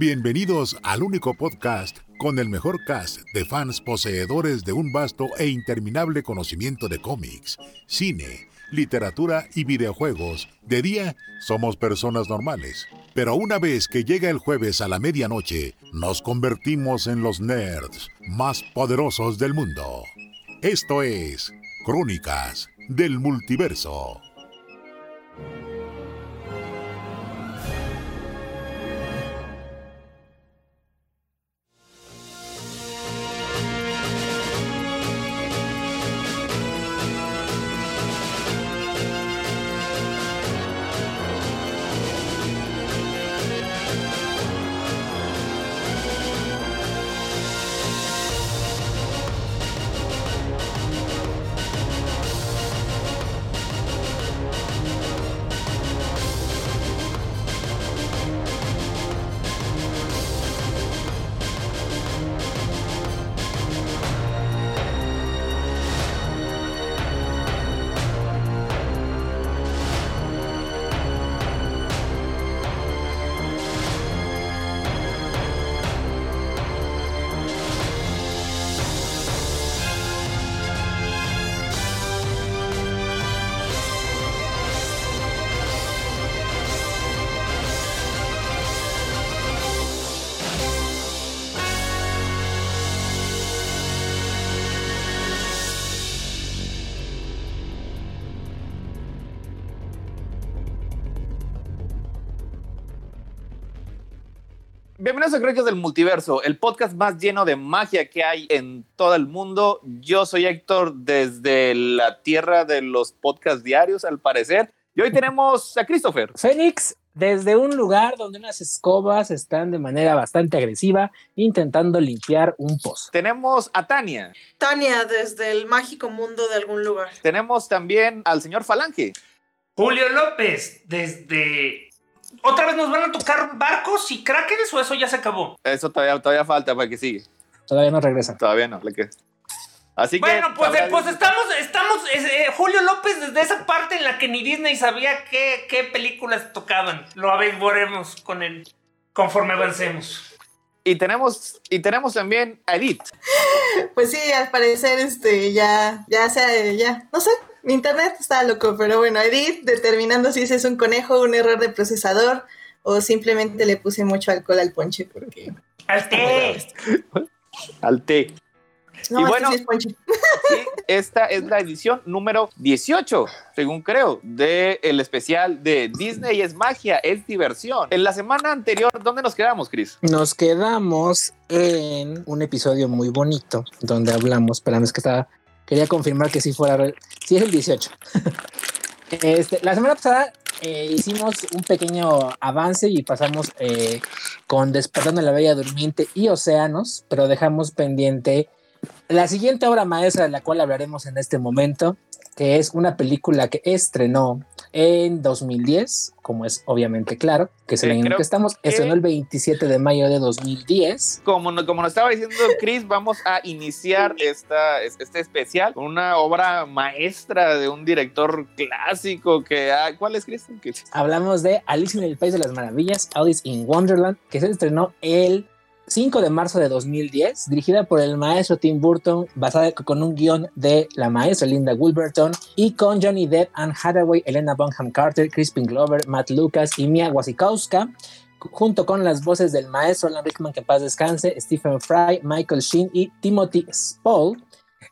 Bienvenidos al único podcast con el mejor cast de fans poseedores de un vasto e interminable conocimiento de cómics, cine, literatura y videojuegos. De día somos personas normales, pero una vez que llega el jueves a la medianoche, nos convertimos en los nerds más poderosos del mundo. Esto es Crónicas del Multiverso. Crónicas del Multiverso, el podcast más lleno de magia que hay en todo el mundo. Yo soy Héctor desde la tierra de los podcasts diarios, al parecer. Y hoy tenemos a Christopher. Fénix, desde un lugar donde unas escobas están de manera bastante agresiva intentando limpiar un pozo. Tenemos a Tania. Tania, desde el mágico mundo de algún lugar. Tenemos también al señor Falange. Julio López, desde ¿Otra vez nos van a tocar barcos y cráquenes o eso ya se acabó? Eso todavía, todavía falta para que sigue. Todavía no regresa. Todavía no. Que... Así bueno, pues, eh, pues estamos, estamos eh, Julio López desde esa parte en la que ni Disney sabía qué, qué películas tocaban. Lo averiguaremos con él conforme avancemos. Y tenemos, y tenemos también a Edith. Pues sí, al parecer, este, ya, ya sea, ya, no sé, mi internet está loco, pero bueno, Edith determinando si ese es un conejo, un error de procesador o simplemente le puse mucho alcohol al ponche porque... Al té. al té. No, y bueno, este sí esta es la edición número 18, según creo, del el especial de Disney es magia, es diversión. En la semana anterior, ¿dónde nos quedamos, Chris? Nos quedamos en un episodio muy bonito donde hablamos, espérame, es que estaba Quería confirmar que sí fuera, sí es el 18. este, la semana pasada eh, hicimos un pequeño avance y pasamos eh, con Despertando la Bella Durmiente y Océanos, pero dejamos pendiente la siguiente obra maestra de la cual hablaremos en este momento, que es una película que estrenó en 2010, como es obviamente claro, que es el año en el que estamos, estrenó el 27 de mayo de 2010. Como, como nos estaba diciendo Chris, vamos a iniciar esta, este especial con una obra maestra de un director clásico que... ¿Cuál es, Chris? Hablamos de Alice en el País de las Maravillas, Alice in Wonderland, que se estrenó el 5 de marzo de 2010, dirigida por el maestro Tim Burton, basada con un guion de la maestra Linda Wilberton y con Johnny Depp, Anne Hathaway, Elena Bonham Carter, Crispin Glover, Matt Lucas y Mia Wasikowska, junto con las voces del maestro Alan Rickman, que paz descanse, Stephen Fry, Michael Sheen y Timothy Spall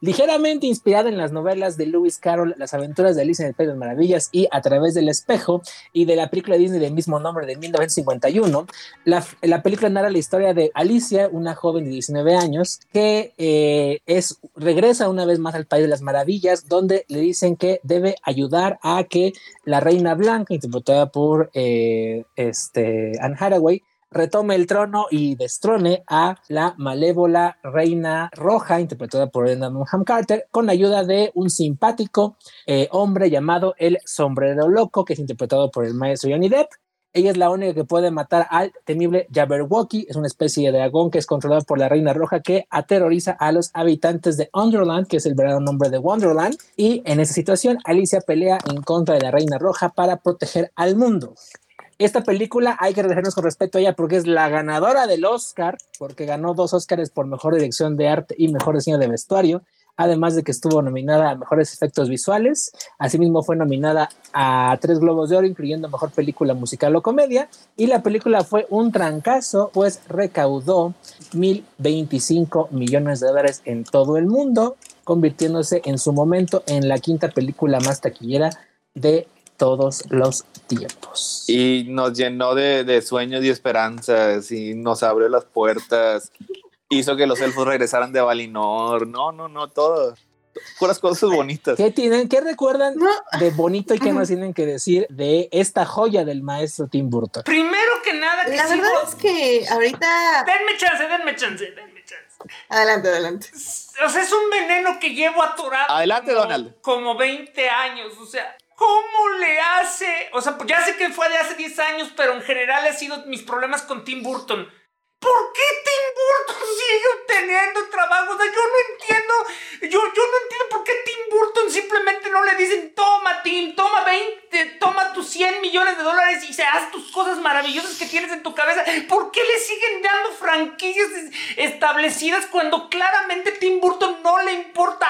ligeramente inspirada en las novelas de Lewis Carroll, Las aventuras de Alicia en el País de las Maravillas y A través del espejo, y de la película Disney del mismo nombre de 1951. La, la película narra la historia de Alicia, una joven de 19 años, que eh, es, regresa una vez más al País de las Maravillas, donde le dicen que debe ayudar a que la Reina Blanca, interpretada por eh, este, Anne Hathaway, retome el trono y destrone a la malévola reina roja, interpretada por Brenda Bonham Carter, con ayuda de un simpático eh, hombre llamado el sombrero loco, que es interpretado por el maestro Johnny Depp. Ella es la única que puede matar al temible Jabberwocky, es una especie de dragón que es controlado por la Reina Roja que aterroriza a los habitantes de Underland, que es el verdadero nombre de Wonderland. Y en esa situación, Alicia pelea en contra de la Reina Roja para proteger al mundo. Esta película hay que relajarnos con respecto a ella porque es la ganadora del Oscar, porque ganó dos Oscars por mejor dirección de arte y mejor diseño de vestuario, además de que estuvo nominada a mejores efectos visuales. Asimismo, fue nominada a tres Globos de Oro, incluyendo mejor película musical o comedia. Y la película fue un trancazo, pues recaudó 1.025 millones de dólares en todo el mundo, convirtiéndose en su momento en la quinta película más taquillera de todos los tiempos. Y nos llenó de, de, sueños y esperanzas y nos abrió las puertas, hizo que los elfos regresaran de Valinor. No, no, no, todo. Puras cosas bonitas. ¿Qué tienen? ¿Qué recuerdan de bonito y qué nos tienen que decir de esta joya del maestro Tim Burton? Primero que nada, que la sigo... verdad es que ahorita. Denme chance, denme chance, denme chance. Adelante, adelante. O sea, es un veneno que llevo atorado. Adelante, como, Donald. Como 20 años, o sea. ¿Cómo le hace? O sea, pues ya sé que fue de hace 10 años, pero en general ha sido mis problemas con Tim Burton. ¿Por qué Tim Burton sigue obteniendo trabajo? O sea, yo no entiendo. Yo, yo no entiendo por qué Tim Burton simplemente no le dicen, toma Tim, toma 20, toma tus 100 millones de dólares y se haz tus cosas maravillosas que tienes en tu cabeza. ¿Por qué le siguen dando franquicias establecidas cuando claramente Tim Burton no le importa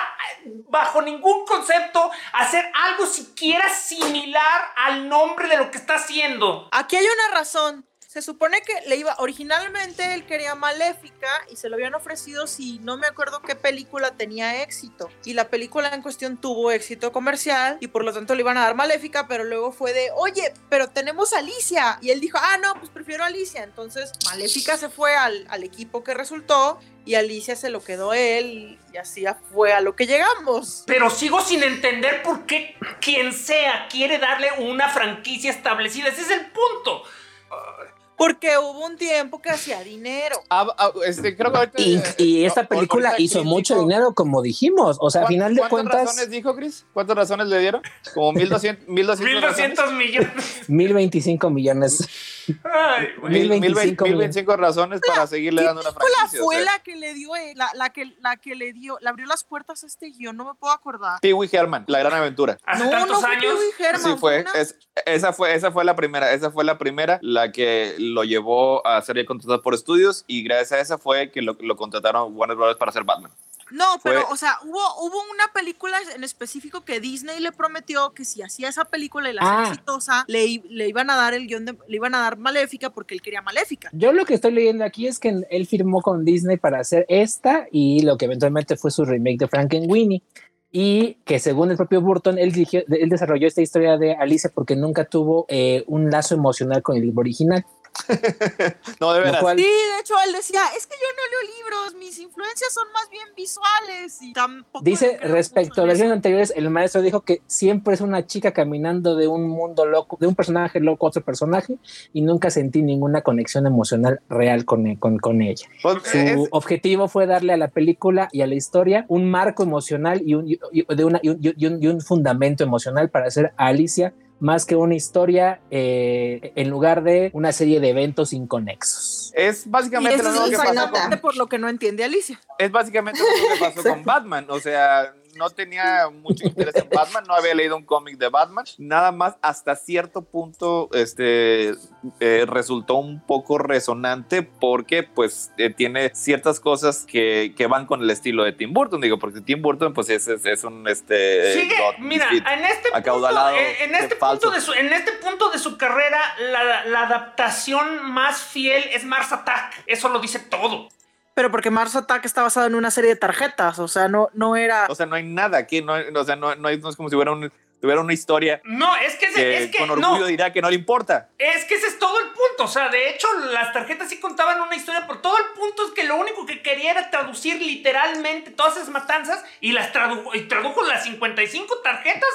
bajo ningún concepto hacer algo siquiera similar al nombre de lo que está haciendo? Aquí hay una razón. Se supone que le iba, originalmente él quería Maléfica y se lo habían ofrecido si no me acuerdo qué película tenía éxito. Y la película en cuestión tuvo éxito comercial y por lo tanto le iban a dar Maléfica, pero luego fue de, oye, pero tenemos a Alicia. Y él dijo, ah, no, pues prefiero a Alicia. Entonces Maléfica se fue al, al equipo que resultó y Alicia se lo quedó él y así fue a lo que llegamos. Pero sigo sin entender por qué quien sea quiere darle una franquicia establecida. Ese es el punto. Porque hubo un tiempo que hacía dinero. Ah, ah, este, creo que ahorita, Y, y esta ahorita película hizo mucho dinero, como dijimos. O sea, a ¿Cuán- final de ¿Cuántas cuentas, razones dijo Chris? ¿Cuántas razones le dieron? Como 1200, 1200 razones. 1200 millones. 1025 millones. Ay. Mil- Mil- 1025 mil 25 razones para seguirle ¿Qué dando una franquicia. o fue sea. la que le dio, eh, la, la que, la que le dio, le abrió las puertas a este guion? No me puedo acordar. Pee Wee Herman, La Gran Aventura. Hace no, tantos no fue años. Herman, Sí fue, una- es- esa fue, esa fue la primera, esa fue la primera, la que lo llevó a ser contratado por estudios y gracias a esa fue que lo, lo contrataron Warner Bros. para hacer Batman. No, pero, Fue- o sea, hubo, hubo una película en específico que Disney le prometió que si hacía esa película y la hacía Ah. exitosa, le, le iban a dar el guion de, le iban a dar Maléfica porque él quería Maléfica. Yo lo que estoy leyendo aquí es que él firmó con Disney para hacer esta y lo que eventualmente fue su remake de Frankenweenie. Y que según el propio Burton, él, dirigió- él desarrolló esta historia de Alicia porque nunca tuvo eh, un lazo emocional con el libro original. No, de veras. Sí, de hecho él decía, es que yo no leo libros, mis influencias son más bien visuales y tampoco... Dice respecto a versiones eso". anteriores, el maestro dijo que siempre es una chica caminando de un mundo loco, de un personaje loco a otro personaje, y nunca sentí ninguna conexión emocional real con, con, con ella. Pues, Su es- objetivo fue darle a la película y a la historia un marco emocional y un, y- y- de una, y un, y un- y un fundamento emocional para hacer a Alicia más que una historia eh, en lugar de una serie de eventos inconexos. es Y básicamente eso lo mismo que pasó con, por lo que no entiende Alicia. es básicamente lo que pasó con Batman. O sea, no tenía mucho interés en Batman, no había leído un cómic de Batman. Nada más hasta cierto punto este, eh, resultó un poco resonante porque pues eh, tiene ciertas cosas que, que van con el estilo de Tim Burton. Digo, porque Tim Burton pues es, es, es un... Este, Sigue, mira, en este punto, eh, en este punto de su, en este punto de su carrera, la, la adaptación más fiel es Mars Attack. Eso lo dice todo. Pero porque Mars Attack está basado en una serie de tarjetas, o sea, no, no era... O sea, no hay nada aquí, no, o sea, no, no, hay- no es como si hubiera, un, tuviera una historia No, es que, ese- que, es que con no, orgullo dirá que no le importa. Es que ese es todo el punto. O sea, de hecho, las tarjetas sí contaban una historia, pero todo el punto es que lo único que quería era traducir literalmente todas esas matanzas y las tradujo, y tradujo las 55 tarjetas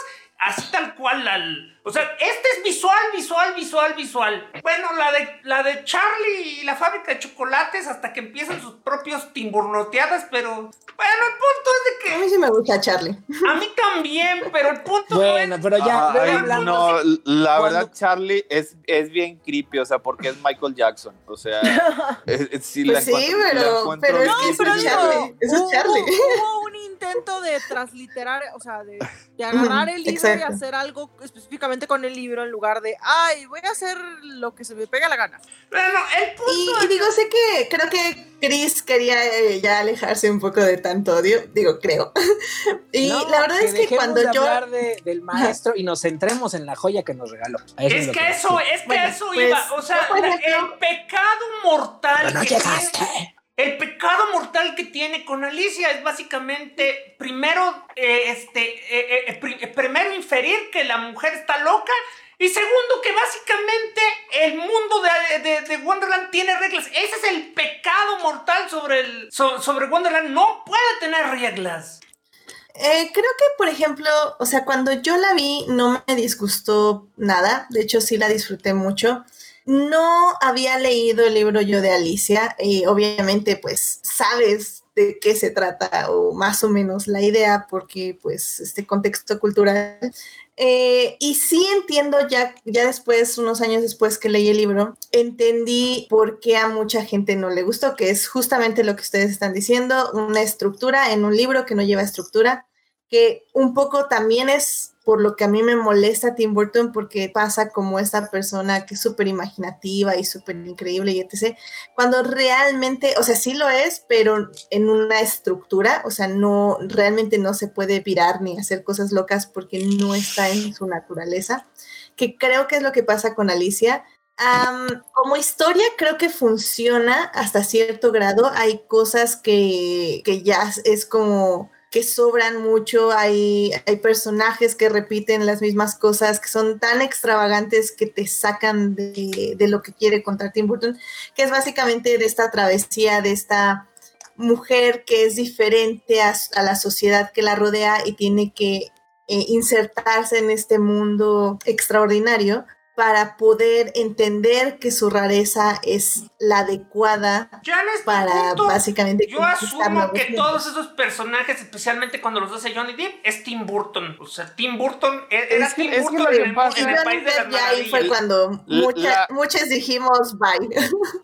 así tal cual al o sea, este es visual, visual, visual, visual. Bueno, la de, la de Charlie y la fábrica de chocolates hasta que empiezan sus propios timburnoteadas, pero bueno, el punto es de que... A mí sí me gusta Charlie. A mí también, pero el punto Bueno, pero ya... no, la verdad Charlie es, es bien creepy, o sea, porque es Michael Jackson, o sea... sí, pues sí, pero, pero no, pero Charlie, eso es Charlie. Hubo, un intento de transliterar, o sea, de, de agarrar el libro y hacer algo específicamente con el libro en lugar de, ay, voy a hacer lo que se me pega la gana. Bueno, el punto y, digo, sé que creo que Chris quería eh, ya alejarse un poco de tanto odio, digo, creo. y la verdad es que cuando de yo... hablar del maestro y nos centremos en la joya que nos regaló. Es, que, eso, es que eso pues, iba, o sea, el pecado mortal. no llegaste. El pecado mortal que tiene con Alicia es básicamente primero, eh, este, eh, eh, primero inferir que la mujer está loca y segundo que básicamente el mundo de, Wonderland tiene reglas. Ese es el pecado mortal sobre, el, sobre Wonderland. No puede tener reglas. creo que, por ejemplo, o sea, cuando yo la vi no me disgustó nada. De hecho, sí la disfruté mucho. No había leído el libro yo de Alicia y obviamente pues sabes de qué se trata o más o menos la idea porque pues este contexto cultural. Eh, y sí entiendo ya, ya después, unos años después que leí el libro, entendí por qué a mucha gente no le gustó, que es justamente lo que ustedes están diciendo, una estructura en un libro que no lleva estructura, que un poco también es por lo que a mí me molesta Tim Burton, porque pasa como esta persona que es súper imaginativa y súper increíble y etc. Cuando realmente, o sea, sí lo es, pero en una estructura, o sea, no, realmente no se puede virar ni hacer cosas locas porque no está en su naturaleza, que creo que es lo que pasa con Alicia. como historia creo que funciona hasta cierto grado. Hay cosas que, que ya es como que sobran mucho, hay, hay personajes que repiten las mismas cosas, que son tan extravagantes que te sacan de, lo que quiere contar Tim Burton, que es básicamente de esta travesía, de esta mujer que es diferente a, la sociedad que la rodea y tiene que eh, insertarse en este mundo extraordinario para poder entender que su rareza es la adecuada este para básicamente yo asumo que todos esos personajes especialmente cuando los hace Johnny Depp es Tim Burton. O sea Tim Burton e-, era Tim Burton en, el, país de las ahí fue cuando muchos dijimos bye.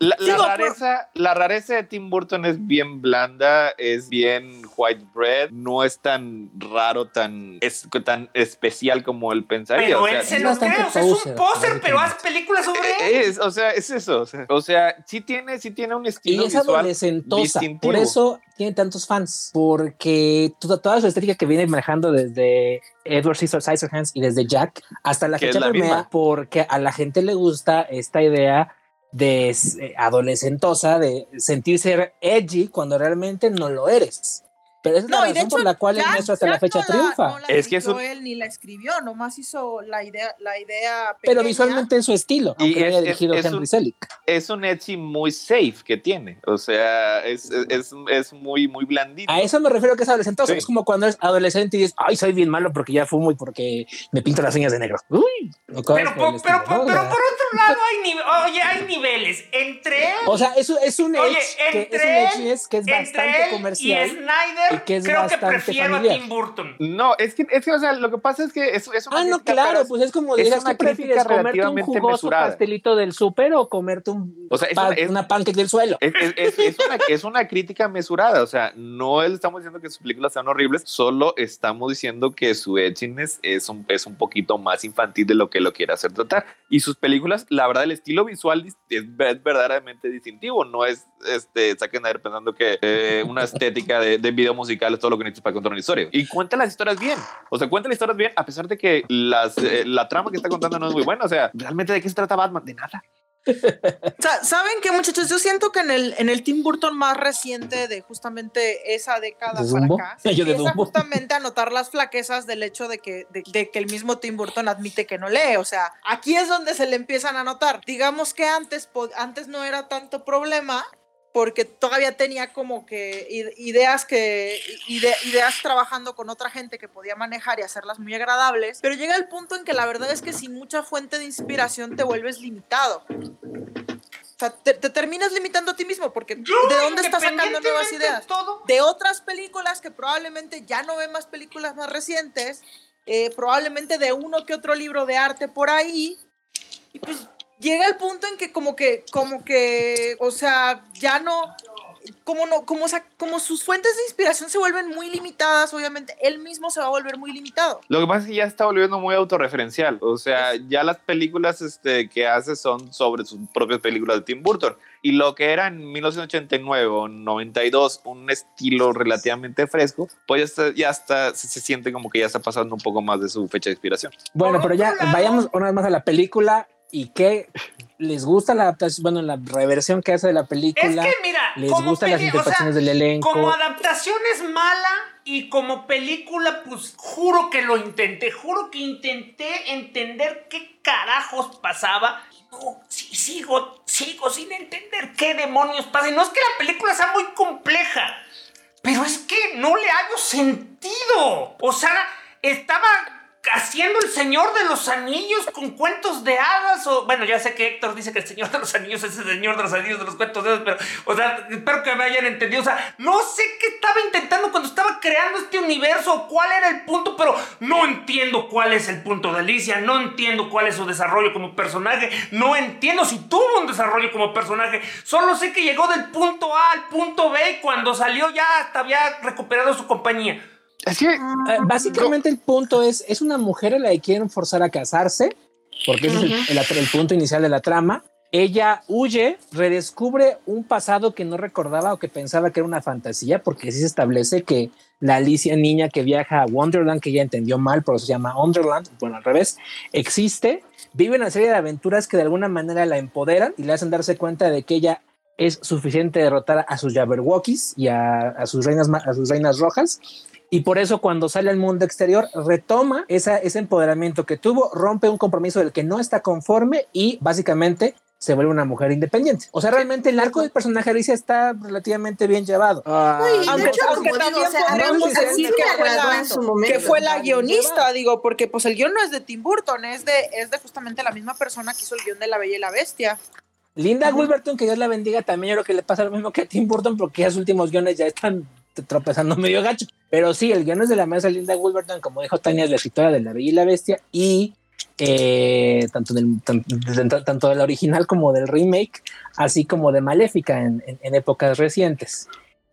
La, rareza la rareza de Tim Burton es bien blanda es bien white bread no es tan raro tan es, tan especial como él pensaría pero él se lo cree es un pero haz películas sobre eh, él. o sea, es eso. O sea, sí tiene, sí tiene un estilo. Y es adolescentosa. Por eso tiene tantos fans. Porque toda, toda su estética que viene manejando desde Edward Scissorhands y desde Jack hasta la fecha la porque a la gente le gusta esta idea de eh, adolescentosa, de sentirse edgy cuando realmente no lo eres. Pero es la razón por la cual el maestro hasta la fecha triunfa. es que eso él ni la escribió, nomás hizo la idea, la idea Pero visualmente en su estilo, aunque haya dirigido es, Henry Selick. Es un Etsy muy safe que tiene, o sea, es, es, es muy, muy blandito. A eso me refiero que es adolescente. Es como cuando eres adolescente y dices, ay, soy bien malo porque ya fumo y porque me pinto las uñas de negro. Uy, pero, pero, por, pero, por otro lado hay, oye, hay niveles. Entre él. O sea, eso es un Edge que es, un edge que es bastante comercial. Y Snyder creo que prefiero a Tim Burton. No, es que, es que, o sea, lo que pasa es que es, es una Ah, no, claro, pues es como es una prefieres comerte un jugoso pastelito del súper o comerte un, o sea, es una, pancake del suelo. Es, una, es, una, crítica mesurada, o sea, no estamos diciendo que sus películas sean horribles, solo estamos diciendo que su edginess es un, es un poquito más infantil de lo que lo quiere hacer tratar. Y sus películas, la verdad, el estilo visual es, verdaderamente distintivo, no es, este, saquen a ver pensando que eh, una estética de, de video musical es todo lo que necesitas para contar una historia. Y cuenta las historias bien. O sea, cuenta las historias bien, a pesar de que las, eh, la trama que está contando no es muy buena. O sea, ¿realmente de qué se trata Batman? De nada. ¿Saben qué, muchachos? Yo siento que en el, en el Tim Burton más reciente de justamente esa década para acá, empieza justamente a notar las flaquezas del hecho de que, de, que el mismo Tim Burton admite que no lee. O sea, aquí es donde se le empiezan a notar. Digamos que antes, antes no era tanto problema porque todavía tenía como que ideas que ideas trabajando con otra gente que podía manejar y hacerlas muy agradables, pero llega el punto en que la verdad es que sin mucha fuente de inspiración te vuelves limitado. O sea, te, terminas limitando a ti mismo porque ¿de dónde estás sacando nuevas ideas? De otras películas que probablemente ya no ve más películas más recientes, eh, probablemente de uno que otro libro de arte por ahí. Y pues llega el punto en que como que, como que, o sea, ya no, como no, como, o sea, como sus fuentes de inspiración se vuelven muy limitadas, obviamente, él mismo se va a volver muy limitado. Lo que pasa es que ya está volviendo muy autorreferencial, o sea, ya las películas este, que hace son sobre sus propias películas de Tim Burton. Y lo que era en 1989 o 92 un estilo relativamente fresco, pues ya está, ya está se, se, siente como que ya está pasando un poco más de su fecha de inspiración. Bueno, pero ya vayamos una vez más a la película y qué les gusta la adaptación, bueno, la reversión que hace de la película. Es que mira, les gustan las interpretaciones del elenco. Como adaptación es mala y como película, pues juro que lo intenté, juro que intenté entender qué carajos pasaba. No, sí, sigo, sigo sin entender qué demonios pasa. Y no es que la película sea muy compleja, pero es que no le hago sentido. O sea, estaba haciendo el Señor de los Anillos con cuentos de hadas o bueno, ya sé que Héctor dice que el Señor de los Anillos es el Señor de los Anillos de los cuentos de hadas, pero o sea, espero que me hayan entendido, o sea, no sé qué estaba intentando cuando estaba creando este universo, cuál era el punto, pero no entiendo cuál es el punto de Alicia, no entiendo cuál es su desarrollo como personaje, no entiendo si tuvo un desarrollo como personaje, solo sé que llegó del punto A al punto B cuando salió ya hasta había recuperado su compañía. Es que, eh, básicamente el punto es, es una mujer a la que quieren forzar a casarse, porque ese es el, punto inicial de la trama. Ella huye, redescubre un pasado que no recordaba o que pensaba que era una fantasía, porque sí se establece que la Alicia niña que viaja a Wonderland, que ella entendió mal, por eso se llama Wonderland, bueno, al revés, existe, vive una serie de aventuras que de alguna manera la empoderan y le hacen darse cuenta de que ella es suficiente derrotar a sus Jabberwockies y a, a, sus reinas, a sus reinas rojas y por eso cuando sale al mundo exterior retoma esa, ese empoderamiento que tuvo, rompe un compromiso del que no está conforme y básicamente se vuelve una mujer independiente. O sea, realmente el arco del personaje Alicia está relativamente bien llevado. aunque, también que fue la, guionista, digo, porque pues el guion no es de Tim Burton, es de, es de justamente la misma persona que hizo el guion de La Bella y la Bestia. Linda Wilberton, que Dios la bendiga, también yo creo que le pasa lo mismo que a Tim Burton, porque ya sus últimos guiones ya están tropezando medio gacho. Pero sí, el guion es de la mesa Linda Wolverton, como dijo Tania, es la escritora de La Bella y la Bestia, y eh, tanto, del, tanto, de la original como del remake, así como de Maléfica en, épocas recientes.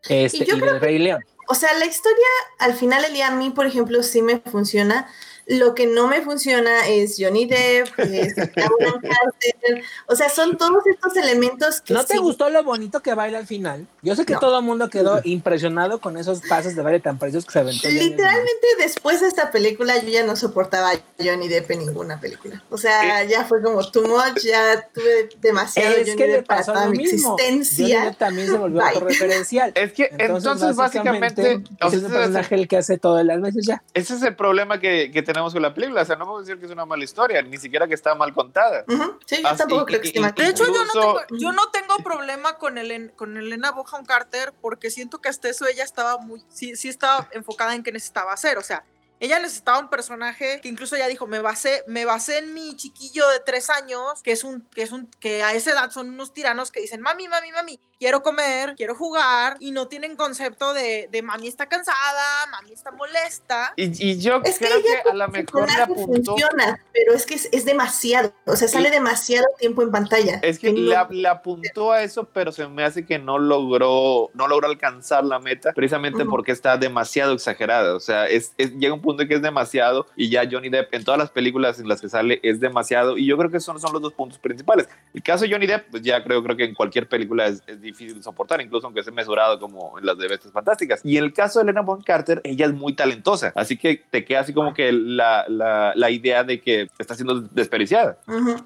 Este, y, del Rey León. O sea, la historia al final el día a mí, por ejemplo, sí me funciona lo que no me funciona es Johnny Depp, es o sea, son todos estos elementos que. ¿No te gustó lo bonito que baila al final? Yo sé que todo el mundo quedó impresionado con esos pasos de baile tan preciosos que se aventó. Literalmente, después de esta película, yo ya no soportaba a Johnny Depp en ninguna película. O sea, ya fue como too much, ya tuve demasiado es Johnny que Depp para toda mi existencia. Johnny Depp también se volvió autorreferencial. Es que entonces, básicamente, es el personaje el que hace todo las veces ya. Ese es el problema que, que tenemos tenemos con la película. O sea, no puedo decir que es una mala historia, ni siquiera que está mal contada. Sí, yo tampoco creo que esté mal. De hecho, yo no, tengo, yo no tengo problema con, el, con Elena Bohan Carter porque siento que hasta eso ella estaba muy, sí, sí estaba enfocada en qué necesitaba hacer. O sea, ella necesitaba un personaje que incluso ella dijo, me basé, me basé en mi chiquillo de tres años, que es un, que es un, que a esa edad son unos tiranos que dicen, mami, mami, mami, quiero comer, quiero jugar, y no tienen concepto de, de mami está cansada, mami está molesta. Y, yo creo que, a lo mejor le apuntó. Funciona, pero es que es, demasiado, o sea, sale demasiado tiempo en pantalla. Es que, le, apuntó a eso, pero se me hace que no logró, no logró alcanzar la meta, precisamente porque está demasiado exagerada. O sea, es, llega un punto en que es demasiado, y ya Johnny Depp en todas las películas en las que sale es demasiado, y yo creo que esos son los dos puntos principales. El caso de Johnny Depp, pues ya creo, creo que en cualquier película es, es difícil de soportar, incluso aunque sea mesurado como en las de Bestias Fantásticas. Y en el caso de Elena Bonham Carter, ella es muy talentosa, así que te queda así como que la, la, la idea de que está siendo desperdiciada,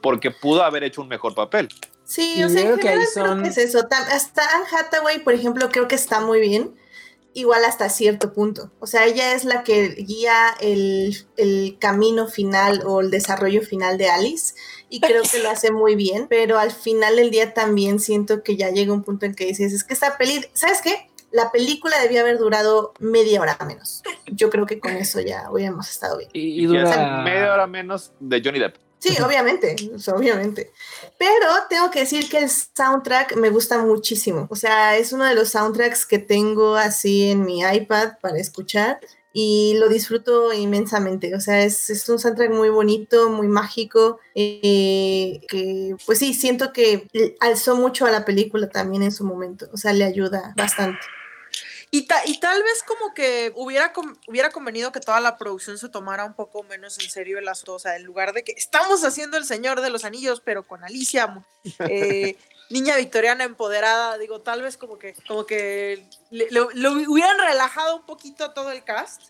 porque pudo haber hecho un mejor papel. Sí, o sea, en general creo que es eso. Hasta Anne Hathaway, por ejemplo, creo que está muy bien igual hasta cierto punto. O sea, ella es la que guía el, el, camino final o el desarrollo final de Alice y creo que lo hace muy bien, pero al final del día también siento que ya llega un punto en que dices, es que esta peli, ¿sabes qué? La película debía haber durado media hora menos. Yo creo que con eso ya hubiéramos estado bien. Y, dura media hora menos de Johnny Depp. Sí, obviamente, obviamente. Pero tengo que decir que el soundtrack me gusta muchísimo. O sea, es uno de los soundtracks que tengo así en mi iPad para escuchar y lo disfruto inmensamente. O sea, es, es un soundtrack muy bonito, muy mágico, eh, que pues sí, siento que alzó mucho a la película también en su momento. O sea, le ayuda bastante. Y, y tal vez como que hubiera, hubiera convenido que toda la producción se tomara un poco menos en serio el asunto, o sea, en lugar de que estamos haciendo El Señor de los Anillos, pero con Alicia, eh, niña victoriana empoderada, digo, tal vez como que, como que lo hubieran relajado un poquito todo el cast.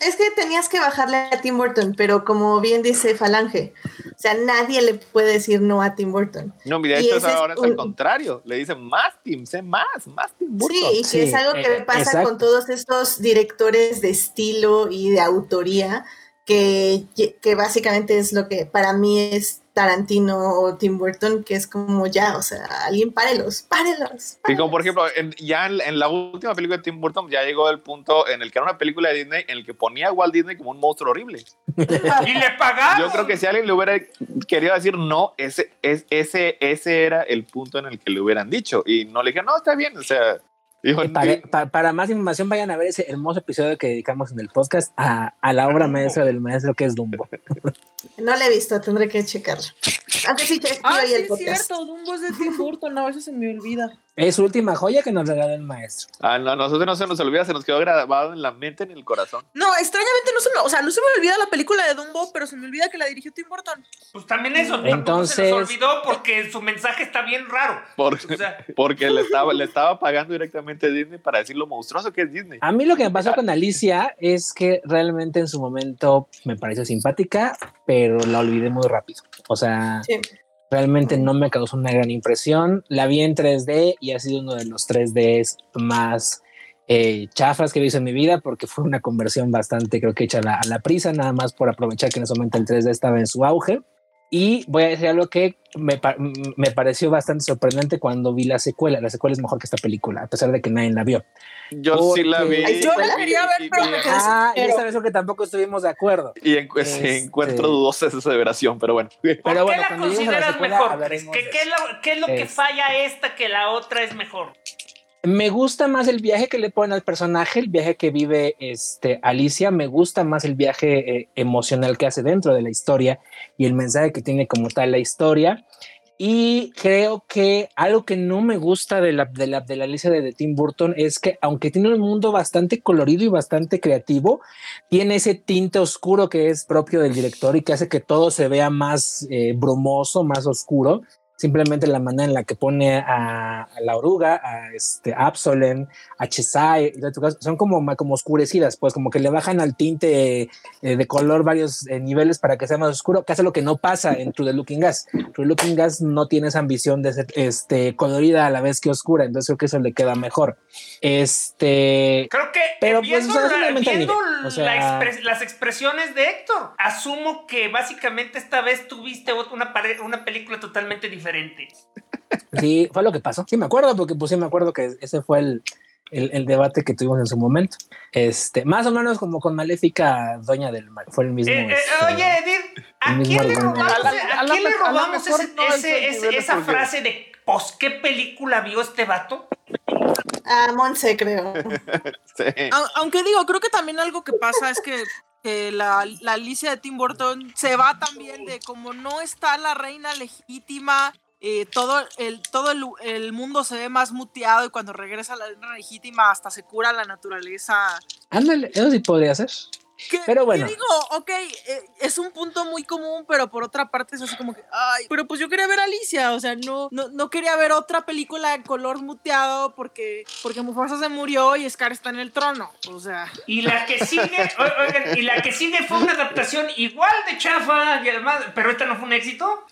Es que tenías que bajarle a Tim Burton, pero como bien dice Falange, o sea, nadie le puede decir no a Tim Burton. No, mira, esto ahora es, al contrario, le dicen más Tim, sé más, más Tim Burton. Sí, y que es algo que eh, pasa con todos estos directores de estilo y de autoría, que, que básicamente es lo que para mí es Tarantino o Tim Burton, que es como ya, o sea, alguien párelos, párelos. Y como por ejemplo, ya en, la última película de Tim Burton ya llegó el punto en el que era una película de Disney en el que ponía a Walt Disney como un monstruo horrible. y le pagaron. Yo creo que si alguien le hubiera querido decir no, ese, es, ese, ese era el punto en el que le hubieran dicho. Y no le dije, no, está bien, o sea para, más información, vayan a ver ese hermoso episodio que dedicamos en el podcast a, la obra maestra del maestro que es Dumbo. No la he visto, tendré que checarlo. Antes sí, ah, sí, es cierto, Dumbo es de Tim Burton, a veces se me olvida. Es su última joya que nos regaló el maestro. Ah, no, nosotros no se nos olvida, se nos quedó grabado en la mente, en el corazón. No, extrañamente no se me, o sea, no se me olvida la película de Dumbo, pero se me olvida que la dirigió Tim Burton. Pues también eso, entonces se nos olvidó porque su mensaje está bien raro. Porque, le estaba, le estaba pagando directamente a Disney para decir lo monstruoso que es Disney. A mí lo que me pasó con Alicia es que realmente en su momento me pareció simpática, pero la olvidé muy rápido. O sea, realmente no me causó una gran impresión. La vi en 3D y ha sido uno de los 3Ds más eh, chafas que he visto en mi vida porque fue una conversión bastante, creo que hecha a la, prisa, nada más por aprovechar que en ese momento el 3D estaba en su auge. Y voy a decir algo que me, me, pareció bastante sorprendente cuando vi la secuela. La secuela es mejor que esta película, a pesar de que nadie la vio. Yo sí la vi. Yo la quería ver, pero me quedé Ah, y esa vez que tampoco estuvimos de acuerdo. Y este, encuentro dudosa esa aseveración, pero bueno. ¿Por pero qué la consideras mejor? ¿Qué, qué, es lo, ¿Qué es lo que falla esta que la otra es mejor? Me gusta más el viaje que le ponen al personaje, el viaje que vive este, Alicia, me gusta más el viaje eh, emocional que hace dentro de la historia y el mensaje que tiene como tal la historia. Y creo que algo que no me gusta de la, de de Alicia de, Tim Burton es que aunque tiene un mundo bastante colorido y bastante creativo, tiene ese tinte oscuro que es propio del director y que hace que todo se vea más eh, brumoso, más oscuro simplemente la manera en la que pone a, la oruga, a este Absolen, a Chesai, son como, como oscurecidas, pues como que le bajan al tinte eh, de color varios eh, niveles para que sea más oscuro, que hace lo que no pasa en True the Looking Gas. True the Looking Gas no tiene esa ambición de ser este, colorida a la vez que oscura, entonces creo que eso le queda mejor. Este, creo que pero pues, viendo, las expresiones de Héctor, asumo que básicamente esta vez tuviste una, una película totalmente diferente Sí, fue lo que pasó. Sí, me acuerdo, porque pues sí me acuerdo que ese fue el, el, debate que tuvimos en su momento. Este, más o menos como con Maléfica, Doña del Mar. Fue el mismo. Eh, eh, este, oye, Edith, ¿a quién le robamos, esa frase de pues qué película vio este vato? A Monse, creo. Aunque digo, creo que también algo que pasa es que la, la, Alicia de Tim Burton se va también de como no está la reina legítima, eh, todo, el, todo el, mundo se ve más muteado y cuando regresa la reina legítima hasta se cura la naturaleza. Ándale, eso sí podría ser pero bueno. digo, ok, eh, es un punto muy común, pero por otra parte es así como que, ay, pero pues yo quería ver a Alicia, o sea, no, no, quería ver otra película en color muteado porque, porque Mufasa se murió y Scar está en el trono, o sea. Y la que sigue, oigan, y la que sigue fue una adaptación igual de chafa, y además, pero esta no fue un éxito.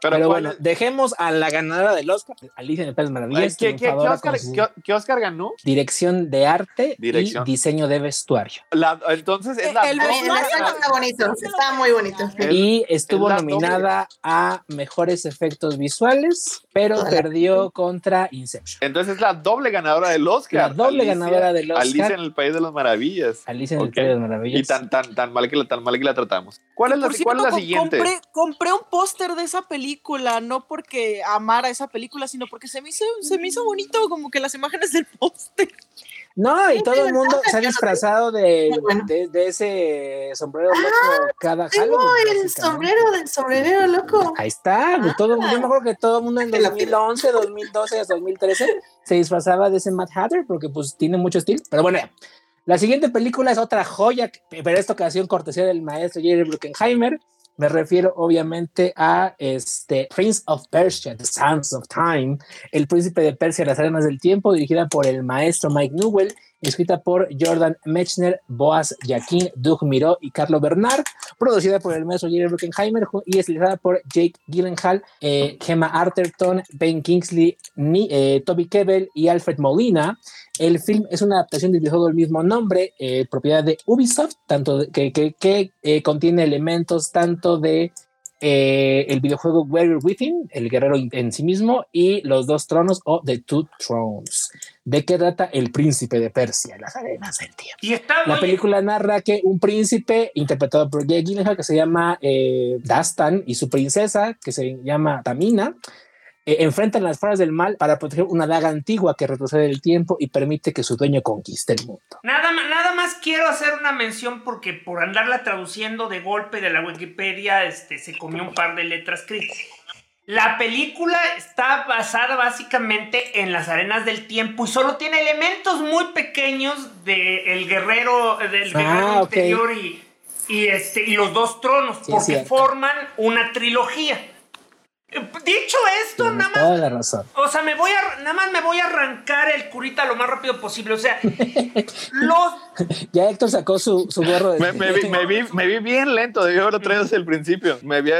Pero, bueno, dejemos a la ganadora del Oscar, Alicia en el País Maravillas. ¿Qué, qué, Oscar, ganó? Dirección de arte y diseño de vestuario. entonces es la el, está bonito, está muy bonito. Y estuvo nominada a mejores efectos visuales, pero perdió contra Inception. Entonces es la doble ganadora del Oscar. La doble ganadora del Oscar. Alicia en el País de las Maravillas. Alicia en el País de las Maravillas. Y tan, tan, tan, mal que la, tan mal que la tratamos. ¿Cuál es la, ¿cuál es la siguiente? Compré, compré un póster de esa película, no porque amara esa película, sino porque se me hizo, se me hizo bonito como que las imágenes del póster. No, y todo el mundo se ha disfrazado de, de, ese sombrero loco ah, cada Halloween. el sombrero del sombrero loco. Ahí está, pues, todo, yo me acuerdo que todo el mundo en 2011, 2012 hasta 2013 se disfrazaba de ese Mad Hatter porque pues tiene mucho estilo. Pero bueno, la siguiente película es otra joya, pero esta ocasión cortesía del maestro Jerry Bruckheimer. Me refiero obviamente a este Prince of Persia, The Sands of Time, El Príncipe de Persia, Las Arenas del Tiempo, dirigida por el maestro Mike Newell escrita por Jordan Mechner, Boaz Jaquín, Doug Miró y Carlo Bernard, producida por el maestro Jerry Bruckheimer y estilizada por Jake Gyllenhaal, eh, Gemma Arterton, Ben Kingsley, eh, Toby Kebbell y Alfred Molina. El film es una adaptación del videojuego del mismo nombre, eh, propiedad de Ubisoft, tanto que, que contiene elementos tanto de el videojuego Warrior Within, el guerrero en sí mismo, y Los Dos Tronos o The Two Thrones. ¿De qué trata El Príncipe de Persia? Las arenas del tiempo. Y la película narra que un príncipe interpretado por Jake Gyllenhaal que se llama eh, Dastan y su princesa que se llama Tamina eh, enfrentan las fuerzas del mal para proteger una daga antigua que retrocede el tiempo y permite que su dueño conquiste el mundo. Nada, nada más quiero hacer una mención porque por andarla traduciendo de golpe de la Wikipedia este, se comió un par de letras críticas. La película está basada básicamente en las arenas del tiempo y solo tiene elementos muy pequeños del guerrero, del guerrero interior ah, y, y, este, y los dos tronos, porque forman una trilogía. Dicho esto, nada más. La razón. O sea, me voy a, nada más me voy a arrancar el curita lo más rápido posible. O sea, los. Ya Héctor sacó su, su gorro de. Me, vi, me, vi, bien lento, debió haberlo traído desde el principio. Me vi...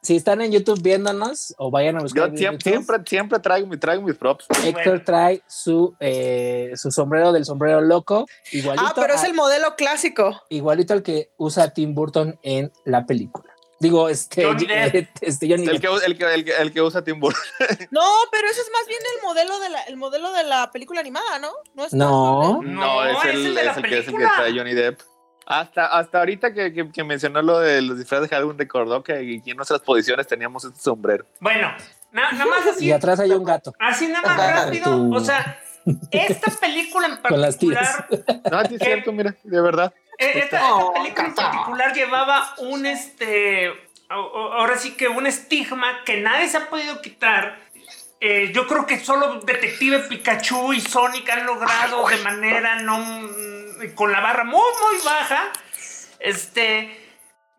Si están en YouTube viéndonos o vayan a buscar. Yo siempre, siempre, traigo, traigo mis props. Héctor trae su, eh, su sombrero del sombrero loco. Igualito ah, pero es el modelo clásico. Igualito al que usa Tim Burton en la película. Digo, este, este Johnny el, que, el, que, el, que, el que usa Tim Burton. No, pero ese es más bien el modelo de la, el modelo de la película animada, ¿no? No, es no. no, es, el, es, el, que, es el que trae Johnny Depp. Hasta, hasta ahorita que, que, que, mencionó lo de los disfraces de Halloween, recordó que aquí en nuestras posiciones teníamos este sombrero. Bueno, nada más así. Y atrás hay un gato. Así nada más rápido. O sea, esta película en particular. no, es cierto, mira, de verdad. Eh, esta, película en particular llevaba un este. Ahora sí que un estigma que nadie se ha podido quitar. Eh, yo creo que solo Detective Pikachu y Sonic han logrado de manera no. con la barra muy, muy baja. Este.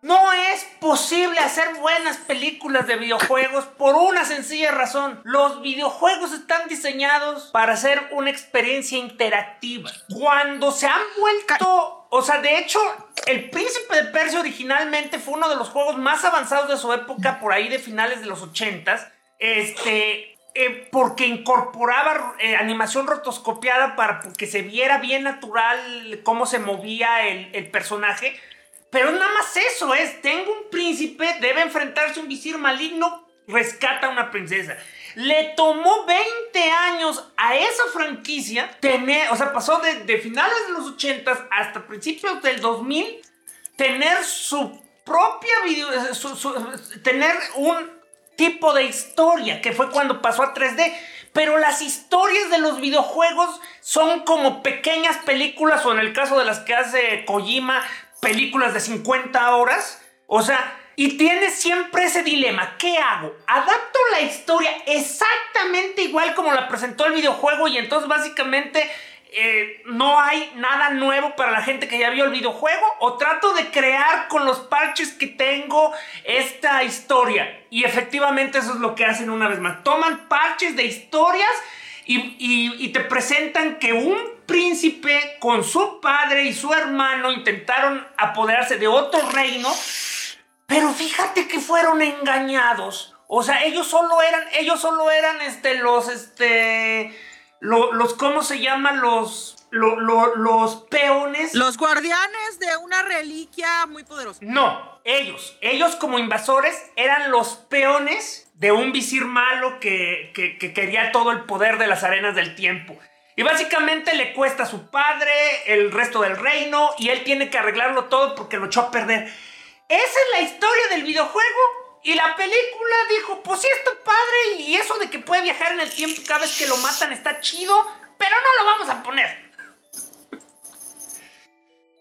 No es posible hacer buenas películas de videojuegos por una sencilla razón. Los videojuegos están diseñados para ser una experiencia interactiva. Cuando se han vuelto o sea, de hecho, el Príncipe de Persia originalmente fue uno de los juegos más avanzados de su época, por ahí de finales de los 80 Este. Eh, porque incorporaba eh, animación rotoscopiada para que se viera bien natural cómo se movía el personaje. Pero nada más eso es, tengo un príncipe, debe enfrentarse a un visir maligno, rescata a una princesa. Le tomó 20 años a esa franquicia tener, o sea, pasó de, finales de los 80 hasta principios del 2000, tener su propia video, tener un tipo de historia, que fue cuando pasó a 3D. Pero las historias de los videojuegos son como pequeñas películas, o en el caso de las que hace Kojima, películas de 50 horas. O sea, y tienes siempre ese dilema, ¿qué hago? ¿Adapto la historia exactamente igual como la presentó el videojuego y entonces básicamente eh, no hay nada nuevo para la gente que ya vio el videojuego? ¿O trato de crear con los parches que tengo esta historia? Y efectivamente eso es lo que hacen una vez más. Toman parches de historias y, y te presentan que un príncipe con su padre y su hermano intentaron apoderarse de otro reino pero fíjate que fueron engañados. O sea, ellos solo eran, ellos solo eran este, los, este, los, ¿cómo se llaman? Los, los peones. Los guardianes de una reliquia muy poderosa. No, ellos, ellos como invasores eran los peones de un visir malo que, que, quería todo el poder de las arenas del tiempo. Y básicamente le cuesta a su padre el resto del reino y él tiene que arreglarlo todo porque lo echó a perder. Esa es la historia del videojuego. Y la película dijo, pues sí está padre y eso de que puede viajar en el tiempo cada vez que lo matan está chido, pero no lo vamos a poner.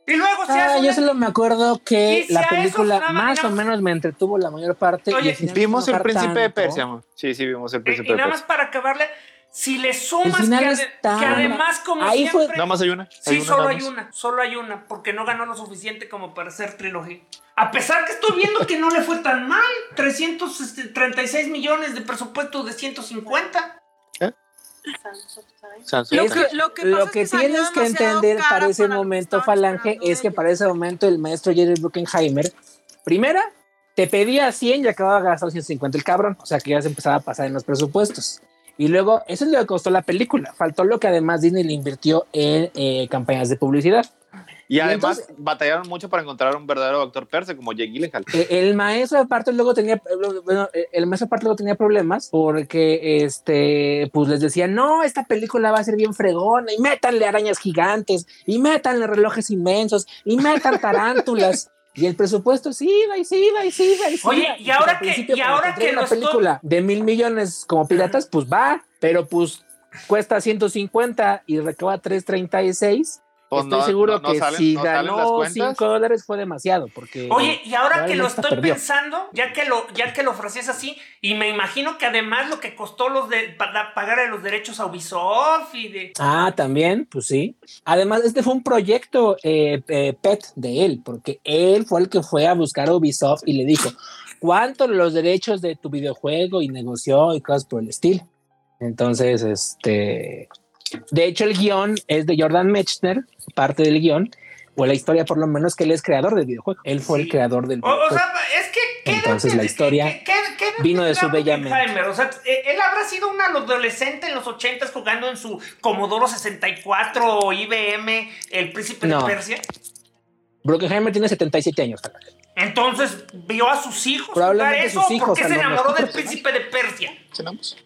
Y luego se ah, Yo solo me acuerdo que la película más o menos me entretuvo la mayor parte. Oye, vimos el príncipe de Persia, Sí, sí, vimos el príncipe de Persia. Y nada más para acabarle, si le sumas que, además como Ahí siempre... Fue... Nada más hay una. sí, solo hay una, solo hay una, porque no ganó lo suficiente como para hacer trilogía. A pesar que estoy viendo que no le fue tan mal, 336 este, millones de presupuesto de 150. Lo que, lo que, tienes que entender para ese momento, Falange, es que para ese momento el maestro Jerry Bruckenheimer, primera, te pedía 100 y acababa gastando 150 el cabrón, o sea que ya se empezaba a pasar en los presupuestos. Y luego, eso es lo que costó la película. Faltó lo que además Disney le invirtió en eh, campañas de publicidad. Y, además batallaron mucho para encontrar un verdadero actor perse como Jake Gyllenhaal. Eh, el, maestro aparte luego tenía, bueno, eh, el maestro aparte luego tenía problemas porque este, pues les decía, no, esta película va a ser bien fregona y métanle arañas gigantes y métanle relojes inmensos y metan tarántulas. Y el presupuesto sí iba y sí iba y sí iba y sí Oye, y, ahora que, y ahora que una película de mil millones como piratas, pues va, pero pues cuesta 150 y recaba 336 pues estoy seguro que si ganó 5 dólares fue demasiado. Porque Oye, y ahora que lo estoy pensando, ya que lo, ya que lo ofreces así, y me imagino que además lo que costó los de pagar los derechos a Ubisoft y de. Ah, también, pues sí. Además, este fue un proyecto eh, eh, pet de él, porque él fue el que fue a buscar a Ubisoft y le dijo: ¿Cuánto los derechos de tu videojuego? Y negoció y cosas por el estilo. Entonces, este de hecho, el guion es de Jordan Mechner, parte del guion, o la historia por lo menos que él es creador del videojuego. Él fue el creador del videojuego. O, sea, es que... Entonces la historia vino de su bella mente. O sea, eh, él habrá sido un adolescente en los 80 jugando en su Commodore 64 o IBM, el príncipe de Persia. Brockenheimer tiene 77 años. Entonces vio a sus hijos jugar eso sus hijos, porque se enamoró del príncipe de Persia. ¿Cenamos?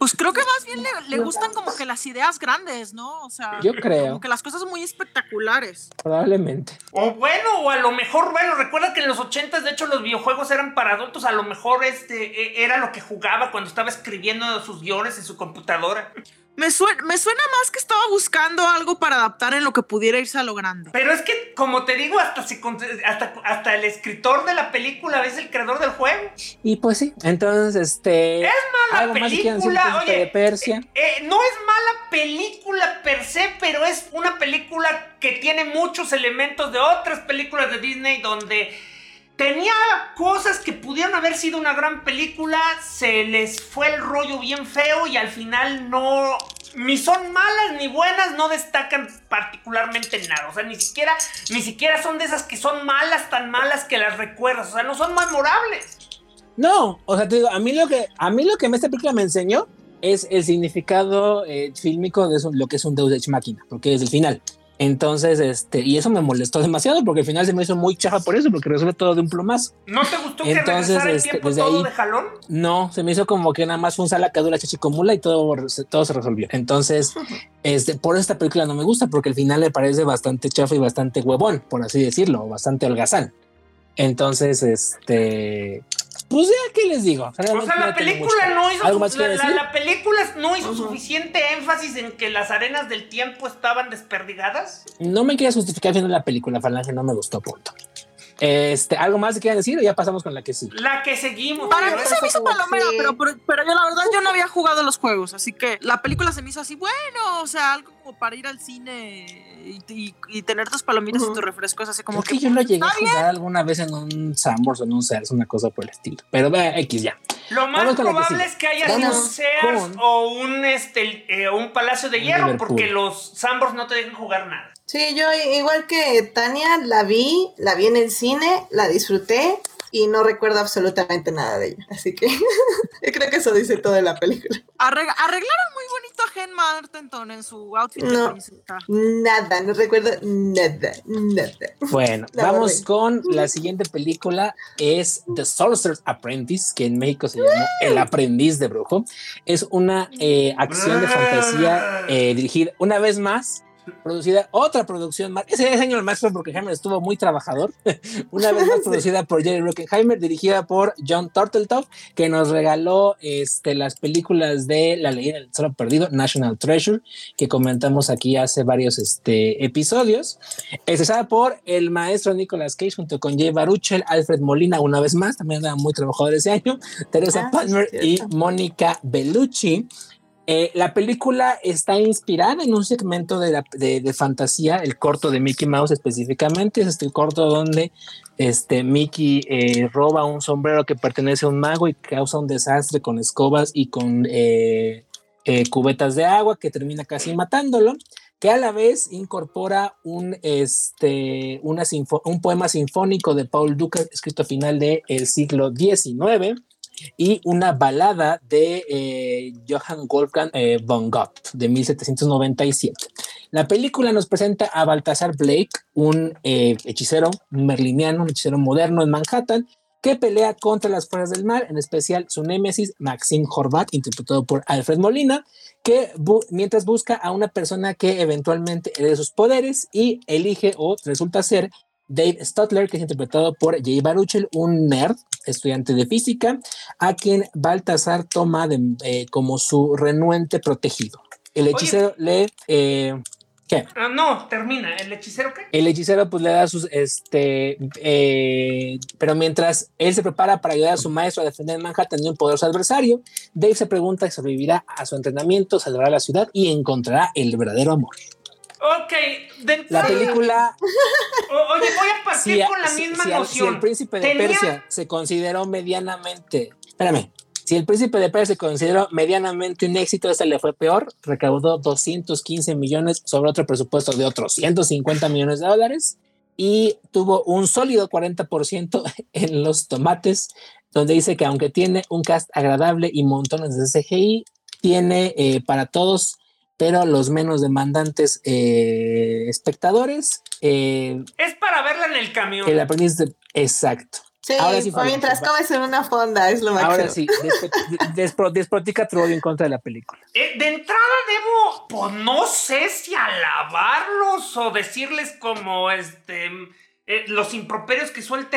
Pues creo que más bien le, gustan como que las ideas grandes, ¿no? O sea, yo creo. Como que las cosas muy espectaculares. Probablemente. O bueno, o a lo mejor, bueno, recuerda que en los 80 de hecho los videojuegos eran para adultos, a lo mejor este e, era lo que jugaba cuando estaba escribiendo sus guiones en su computadora. Me suena, me suena más que estaba buscando algo para adaptar en lo que pudiera irse a lo grande. Pero es que, como te digo, hasta, hasta, hasta el escritor de la película es el creador del juego. Y pues sí, entonces, este... Es mala película, oye, de Persia. Eh, eh, no es mala película per se, pero es una película que tiene muchos elementos de otras películas de Disney donde tenía cosas que pudieron haber sido una gran película, se les fue el rollo bien feo y al final no, ni son malas ni buenas, no destacan particularmente nada. O sea, ni siquiera, ni siquiera son de esas que son malas, tan malas que las recuerdas. O sea, no son memorables. No, o sea, te digo, a mí lo que, a mí lo que esta película me enseñó es el significado eh, fílmico de lo que es un Deus Ex Máquina, porque es el final. Entonces, este, y eso me molestó demasiado porque al final se me hizo muy chafa por eso, porque resuelve todo de un plumazo. ¿No te gustó que Entonces, el este, tiempo todo de jalón? No, se me hizo como que nada más fue un salacadura chachicomula y todo, todo se resolvió. Entonces, este, por esta película no me gusta porque el final me parece bastante chafa y bastante huevón, por así decirlo, bastante holgazán. Entonces, este, pues ya, ¿qué les digo? O sea, la película no hizo, la, película no hizo suficiente énfasis en que las arenas del tiempo estaban desperdigadas. No me quieras justificar viendo la película, Falange, no me gustó, punto. Este, ¿algo más que quieran decir o ya pasamos con la que sí? La que seguimos. Para mí se me hizo palomera, pero, pero, yo la verdad yo no había jugado los juegos, así que la película se me hizo así, bueno, o sea, algo como para ir al cine y, tener tus palomitas y tus refrescos, así como que, yo lo llegué a jugar alguna vez en un Sambors o en un Sears, una cosa por el estilo. Pero ve X ya. Lo más probable es que haya un Sears o un, este, eh, un Palacio de Hierro, porque los Sambors no te dejan jugar nada. Sí, yo igual que Tania la vi, la vi en el cine, la disfruté, y no recuerdo absolutamente nada de ella. Así que creo que eso dice todo de la película. arreglaron muy bonito a Gen Martenton en su outfit no, Nada, no recuerdo nada, nada. Bueno, vamos con la siguiente película, es The Sorcerer's Apprentice, que en México se llama El Aprendiz de Brujo. Es una eh, acción de fantasía eh, dirigida una vez más producida, otra producción más, ese año el maestro Bruckheimer estuvo muy trabajador, una vez más producida por Jerry Bruckheimer, dirigida por John Turteltaub, que nos regaló este, las películas de La leyenda del Solo Perdido, National Treasure, que comentamos aquí hace varios este, episodios, estrenada por el maestro Nicolas Cage junto con Jay Baruchel, Alfred Molina, una vez más, también era muy trabajador ese año, Teresa ah, Palmer y Mónica Bellucci. Eh, la película está inspirada en un segmento de, de, fantasía, el corto de Mickey Mouse específicamente, es este corto donde este, Mickey eh, roba un sombrero que pertenece a un mago y causa un desastre con escobas y con eh, cubetas de agua que termina casi matándolo, que a la vez incorpora un, este, un poema sinfónico de Paul Dukas escrito a final del siglo XIX y una balada de eh, Johann Wolfgang eh, von Goethe de 1797. La película nos presenta a Baltasar Blake, un eh, hechicero merliniano, un hechicero moderno en Manhattan, que pelea contra las fuerzas del mal, en especial su némesis Maxim Horvat, interpretado por Alfred Molina, que mientras busca a una persona que eventualmente herede sus poderes y elige o resulta ser Dave Stutler, que es interpretado por Jay Baruchel, un nerd, estudiante de física, a quien Baltasar toma eh, como su renuente protegido. El hechicero le... Eh, ¿Qué? Ah, no, termina. ¿El hechicero qué? El hechicero pues le da sus, este, eh, pero mientras él se prepara para ayudar a su maestro a defender Manhattan de un poderoso adversario, Dave se pregunta si sobrevivirá a su entrenamiento, salvará la ciudad y encontrará el verdadero amor. Ok, la película. oye, voy a partir con la misma noción. Si el príncipe de Persia se consideró medianamente. Espérame. Si el príncipe de Persia se consideró medianamente un éxito, este le fue peor. Recaudó 215 millones sobre otro presupuesto de otros 150 millones de dólares y tuvo un sólido 40% en los tomates, donde dice que aunque tiene un cast agradable y montones de CGI, tiene eh, para todos pero los menos demandantes eh, espectadores. Eh, es para verla en el camión. El aprendiz de, exacto. Sí, Ahora sí mientras comes en una fonda, es lo máximo. Ahora sí, desprotica todo en contra de la película. Eh, de entrada debo, pues no sé si alabarlos o decirles como este los improperios que suelta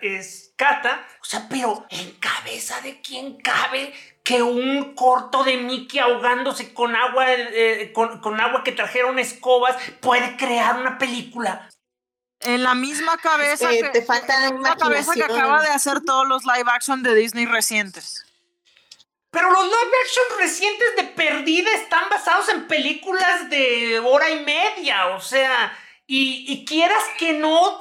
Escata, o sea, pero en cabeza de quién cabe que un corto de Mickey ahogándose con agua, eh, con, agua que trajeron escobas puede crear una película. En la misma cabeza que, te falta la cabeza que acaba de hacer todos los live action de Disney recientes. Pero los live action recientes de Perdida están basados en películas de hora y media, o sea, y, quieras que no,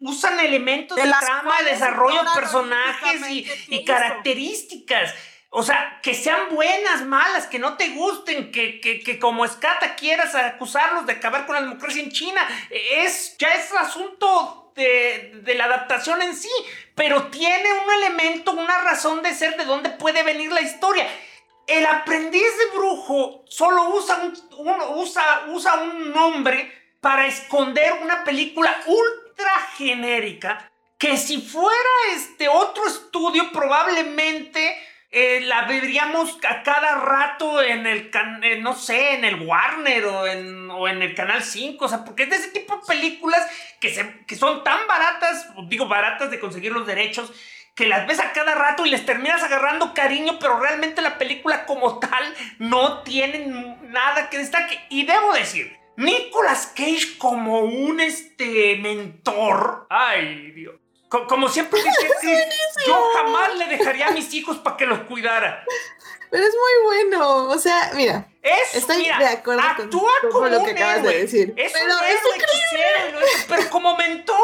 usan elementos de, trama, de desarrollo de personajes y, y características. O sea, que sean buenas, malas, que no te gusten, que, que, como escata quieras acusarlos de acabar con la democracia en China. Es, ya es asunto de, la adaptación en sí, pero tiene un elemento, una razón de ser de dónde puede venir la historia. El aprendiz de brujo solo usa un, usa, usa un nombre para esconder una película ultra genérica que si fuera este otro estudio probablemente eh, la veríamos a cada rato en el, eh, no sé, en el Warner o en, o en el Canal 5, o sea, porque es de ese tipo de películas que, se, que son tan baratas, digo, baratas de conseguir los derechos, que las ves a cada rato y les terminas agarrando cariño, pero realmente la película como tal no tiene nada que destaque. Y debo decir, Nicolas Cage como un este mentor, ay Dios, como siempre dije, yo jamás le dejaría a mis hijos para que los cuidara. Pero es muy bueno, o sea, mira. estoy de acuerdo con, lo que acabas de decir. Es pero es pero como mentor.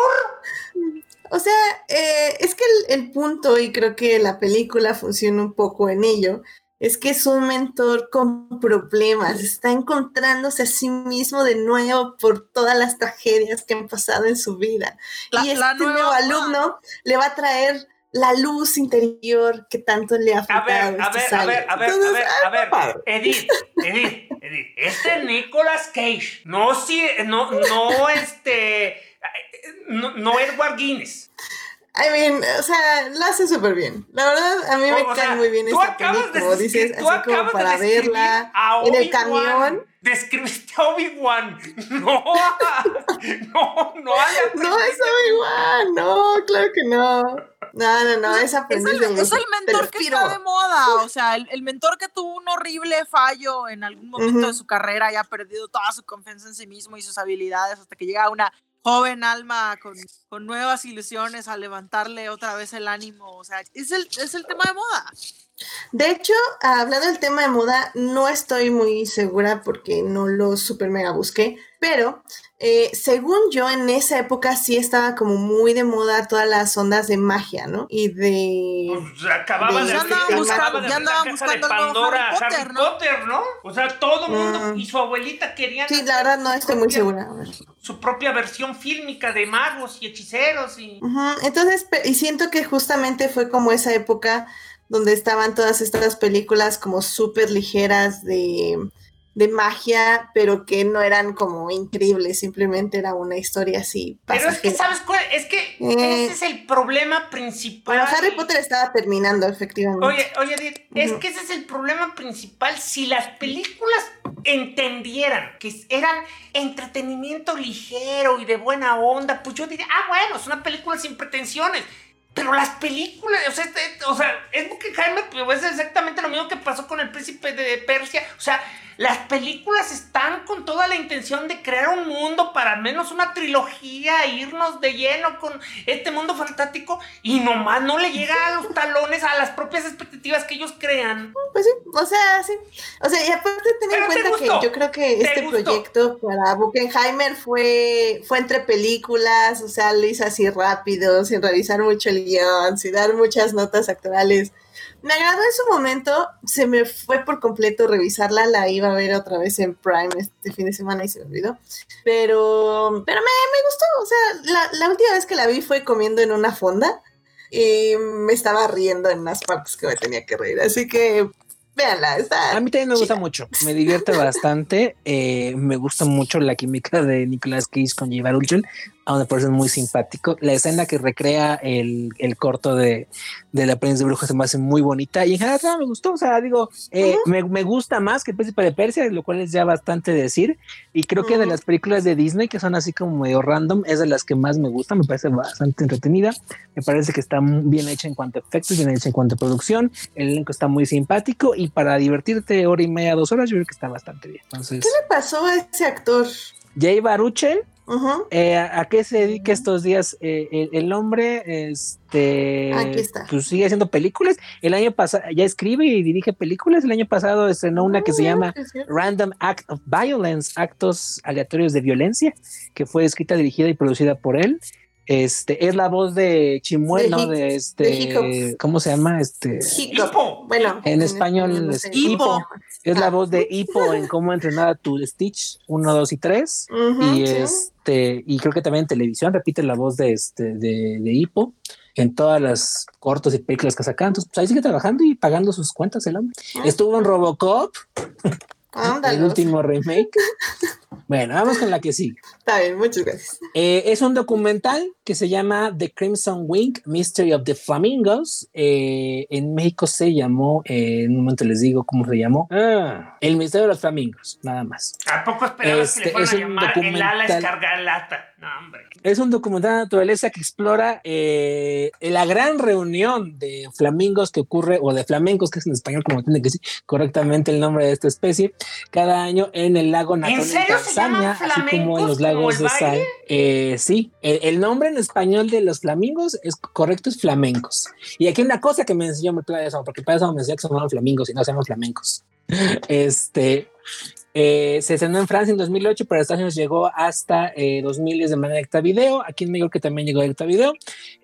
O sea, eh, es que el, punto, y creo que la película funciona un poco en ello, es que es un mentor con problemas, está encontrándose a sí mismo de nuevo por todas las tragedias que han pasado en su vida. y este nuevo alumno le va a traer la luz interior que tanto le ha faltado. A ver, a ver, a ver, a ver, a ver, a ver, Edith, Edith, Edith, este Nicolas Cage, no, si, no, no, este, no, no Edward Guinness. I mean, o sea, lo hace súper bien. La verdad, a mí me cae muy bien esta película, como dices, así como para verla en el camión. Describiste a Obi-Wan. No, no, no. No es Obi-Wan, no, claro que no. No, no, no, es aprendiz es el, es el mentor que está de moda, o sea, el, el, mentor que tuvo un horrible fallo en algún momento de su carrera y ha perdido toda su confianza en sí mismo y sus habilidades hasta que llega a una joven alma con, con, nuevas ilusiones a levantarle otra vez el ánimo. O sea, es el, es el tema de moda. De hecho, hablando del tema de moda, no estoy muy segura porque no lo super mega busqué, pero eh, según yo, en esa época sí estaba como muy de moda todas las ondas de magia, ¿no? Y de. Pues acababa de, ya andaban buscando, ya andaban buscando Pandora, Harry, Potter, ¿no? Potter, ¿no? O sea, todo el mundo mm. y su abuelita querían. Sí, la verdad no estoy muy segura. Su propia versión fílmica de magos y hechiceros y. Entonces, y siento que justamente fue como esa época donde estaban todas estas películas como súper ligeras de de magia, pero que no eran como increíbles, simplemente era una historia así. Pero es que, ¿sabes cuál? Es que eh, ese es el problema principal. Bueno, Harry Potter estaba terminando, efectivamente. Oye, oye, es que ese es el problema principal. Si las películas entendieran que eran entretenimiento ligero y de buena onda, pues yo diría, ah, bueno, es una película sin pretensiones. Pero las películas, o sea, este, o sea es Jaime, pues es exactamente lo mismo que pasó con el príncipe de Persia. O sea, las películas están con toda la intención de crear un mundo para al menos una trilogía, irnos de lleno con este mundo fantástico y nomás no le llega a los talones a las propias expectativas que ellos crean. Pues sí, o sea, sí. O sea, y aparte ten en cuenta que yo creo que este proyecto para Buckenheimer fue, fue entre películas, o sea, lo hizo así rápido, sin revisar mucho el guion, sin dar muchas notas actuales me agradó en su momento, se me fue por completo revisarla, la iba a ver otra vez en Prime este fin de semana y se me olvidó. Pero, pero me, gustó, o sea, la, la, última vez que la vi fue comiendo en una fonda y me estaba riendo en las partes que me tenía que reír, así que véanla. Está a mí también me gusta mucho, me divierte bastante, eh, me gusta mucho la química de Nicolas Cage con J. Ulchen me parece muy simpático. La escena que recrea el, el corto de, de la Prensa de Brujas se me hace muy bonita y en general me gustó. O sea, digo, eh, me, me, gusta más que el Príncipe de Persia, lo cual es ya bastante decir. Y creo que de las películas de Disney, que son así como medio random, es de las que más me gusta. Me parece bastante entretenida. Me parece que está bien hecha en cuanto a efectos, bien hecha en cuanto a producción. El elenco está muy simpático y para divertirte hora y media, dos horas, yo creo que está bastante bien. Entonces, ¿qué le pasó a ese actor? Jay Baruchel eh, ¿a, qué se dedica estos días eh, el, hombre? Este, Pues sigue haciendo películas. El año pasado ya escribe y dirige películas. El año pasado estrenó una que se ah, llama Random Act of Violence, actos aleatorios de violencia, que fue escrita, dirigida y producida por él. Este es la voz de Chimuel, ¿no? De este, ¿cómo se llama? Este, Bueno, en español es Hipo. Es la ah. voz de Hipo en cómo entrenar a tu Stitch 1, 2 y 3. y este, y creo que también en televisión repite la voz de este, de, de Hipo en todas las cortos y películas que sacan. Entonces, pues ahí sigue trabajando y pagando sus cuentas el hombre. Ah. Estuvo en Robocop. el último remake. Bueno, vamos con la que sí. Está bien, muchas gracias. Eh, es un documental que se llama The Crimson Wing, Mystery of the Flamingos. Eh, en México se llamó, eh, en un momento les digo cómo se llamó. Ah, el Misterio de los Flamingos, nada más. ¿A poco esperabas que le este, fueran a llamar el ala escargalata? No, hombre. Es un documental de naturaleza que explora la gran reunión de flamingos que ocurre, o de flamencos, que es en español como tiene que decir correctamente el nombre de esta especie, cada año en el lago natural así como en los lagos de sal. Eh, sí, el, nombre en español de los flamingos es correcto, es flamencos. Y aquí una cosa que me enseñó mi playa porque para eso me decía que son flamingos y no llaman flamencos. Este, Eh, se estrenó en Francia en 2008, pero Estados Unidos llegó hasta eh, 2010 de manera directa video. Aquí en México que también llegó directa video.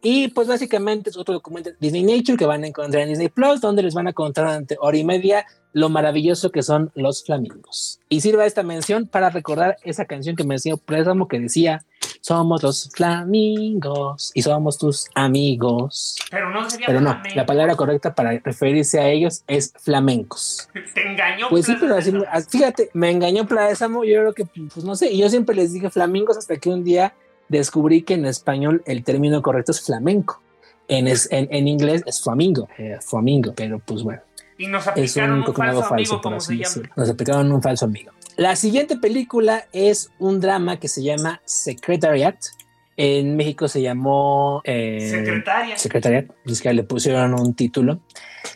Y pues básicamente es otro documento de Disney Nature que van a encontrar en Disney Plus, donde les van a contar durante hora y media lo maravilloso que son los flamingos. Y sirva esta mención para recordar esa canción que me decía Présamo que decía somos los flamingos y somos tus amigos. Pero no sería Pero no, flamenco. la palabra correcta para referirse a ellos es flamencos. Te engañó. Pues sí, pero así, fíjate, me engañó Plaza yo creo que, pues no sé, y yo siempre les dije flamingos hasta que un día descubrí que en español el término correcto es flamenco. En, es- en, en inglés es flamingo, eh, flamingo, pero pues bueno, Y nos aplicaron un un, falso falso, amigo, como se llama. decirlo. Nos aplicaron un falso amigo. La siguiente película es un drama que se llama Secretariat. En México se llamó... eh, Secretaria. Secretariat, es que le pusieron un título.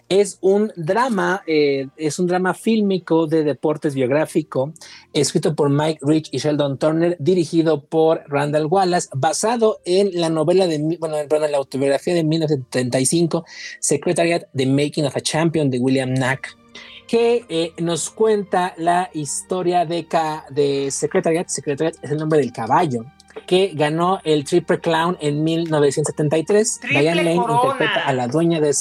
Es un drama, eh, es un drama fílmico de deportes biográfico, escrito por Mike Rich y Sheldon Turner, dirigido por Randall Wallace, basado en la novela de, bueno, perdón, la autobiografía de 1935, Secretariat, The Making of a Champion, de William Knack, que eh, nos cuenta la historia de, de Secretariat. Secretariat es el nombre del caballo que ganó el Triple Clown en 1973. Triple Diane Lane Corona. interpreta a la dueña de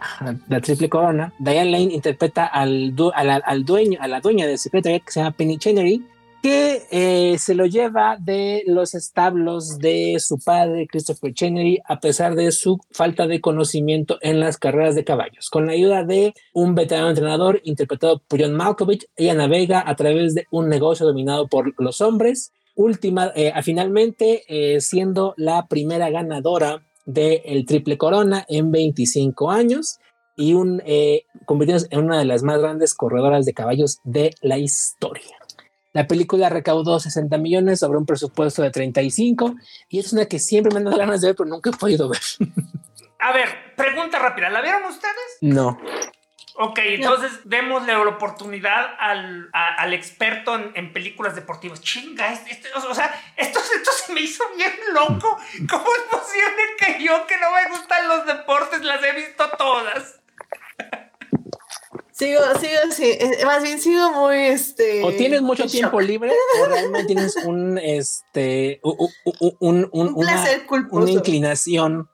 ajá, la Triple Corona. Diane Lane interpreta al, du- a, la, al dueño, a la dueña de Secretariat que se llama Penny Chenery, que eh, se lo lleva de los establos de su padre, Christopher Chenery, a pesar de su falta de conocimiento en las carreras de caballos. Con la ayuda de un veterano entrenador interpretado por John Malkovich, ella navega a través de un negocio dominado por los hombres, última, eh, finalmente eh, siendo la primera ganadora del Triple Corona en 25 años y un, eh, convirtiéndose en una de las más grandes corredoras de caballos de la historia. La película recaudó 60 millones sobre un presupuesto de 35 y es una que siempre me han dado ganas de ver, pero nunca he podido ver. A ver, pregunta rápida. ¿La vieron ustedes? No. Ok, entonces démosle la oportunidad al, a- al experto en, en películas deportivas. Chinga, este- este- o sea, esto, esto se me hizo bien loco. ¿Cómo es posible que yo, que no me gustan los deportes, las he visto todas? Sigo, sigo, sí, eh, más bien sigo muy, este... O tienes mucho tiempo shock. libre o realmente tienes un, este, u- u- u- un, un- Un una, placer una culposo. inclinación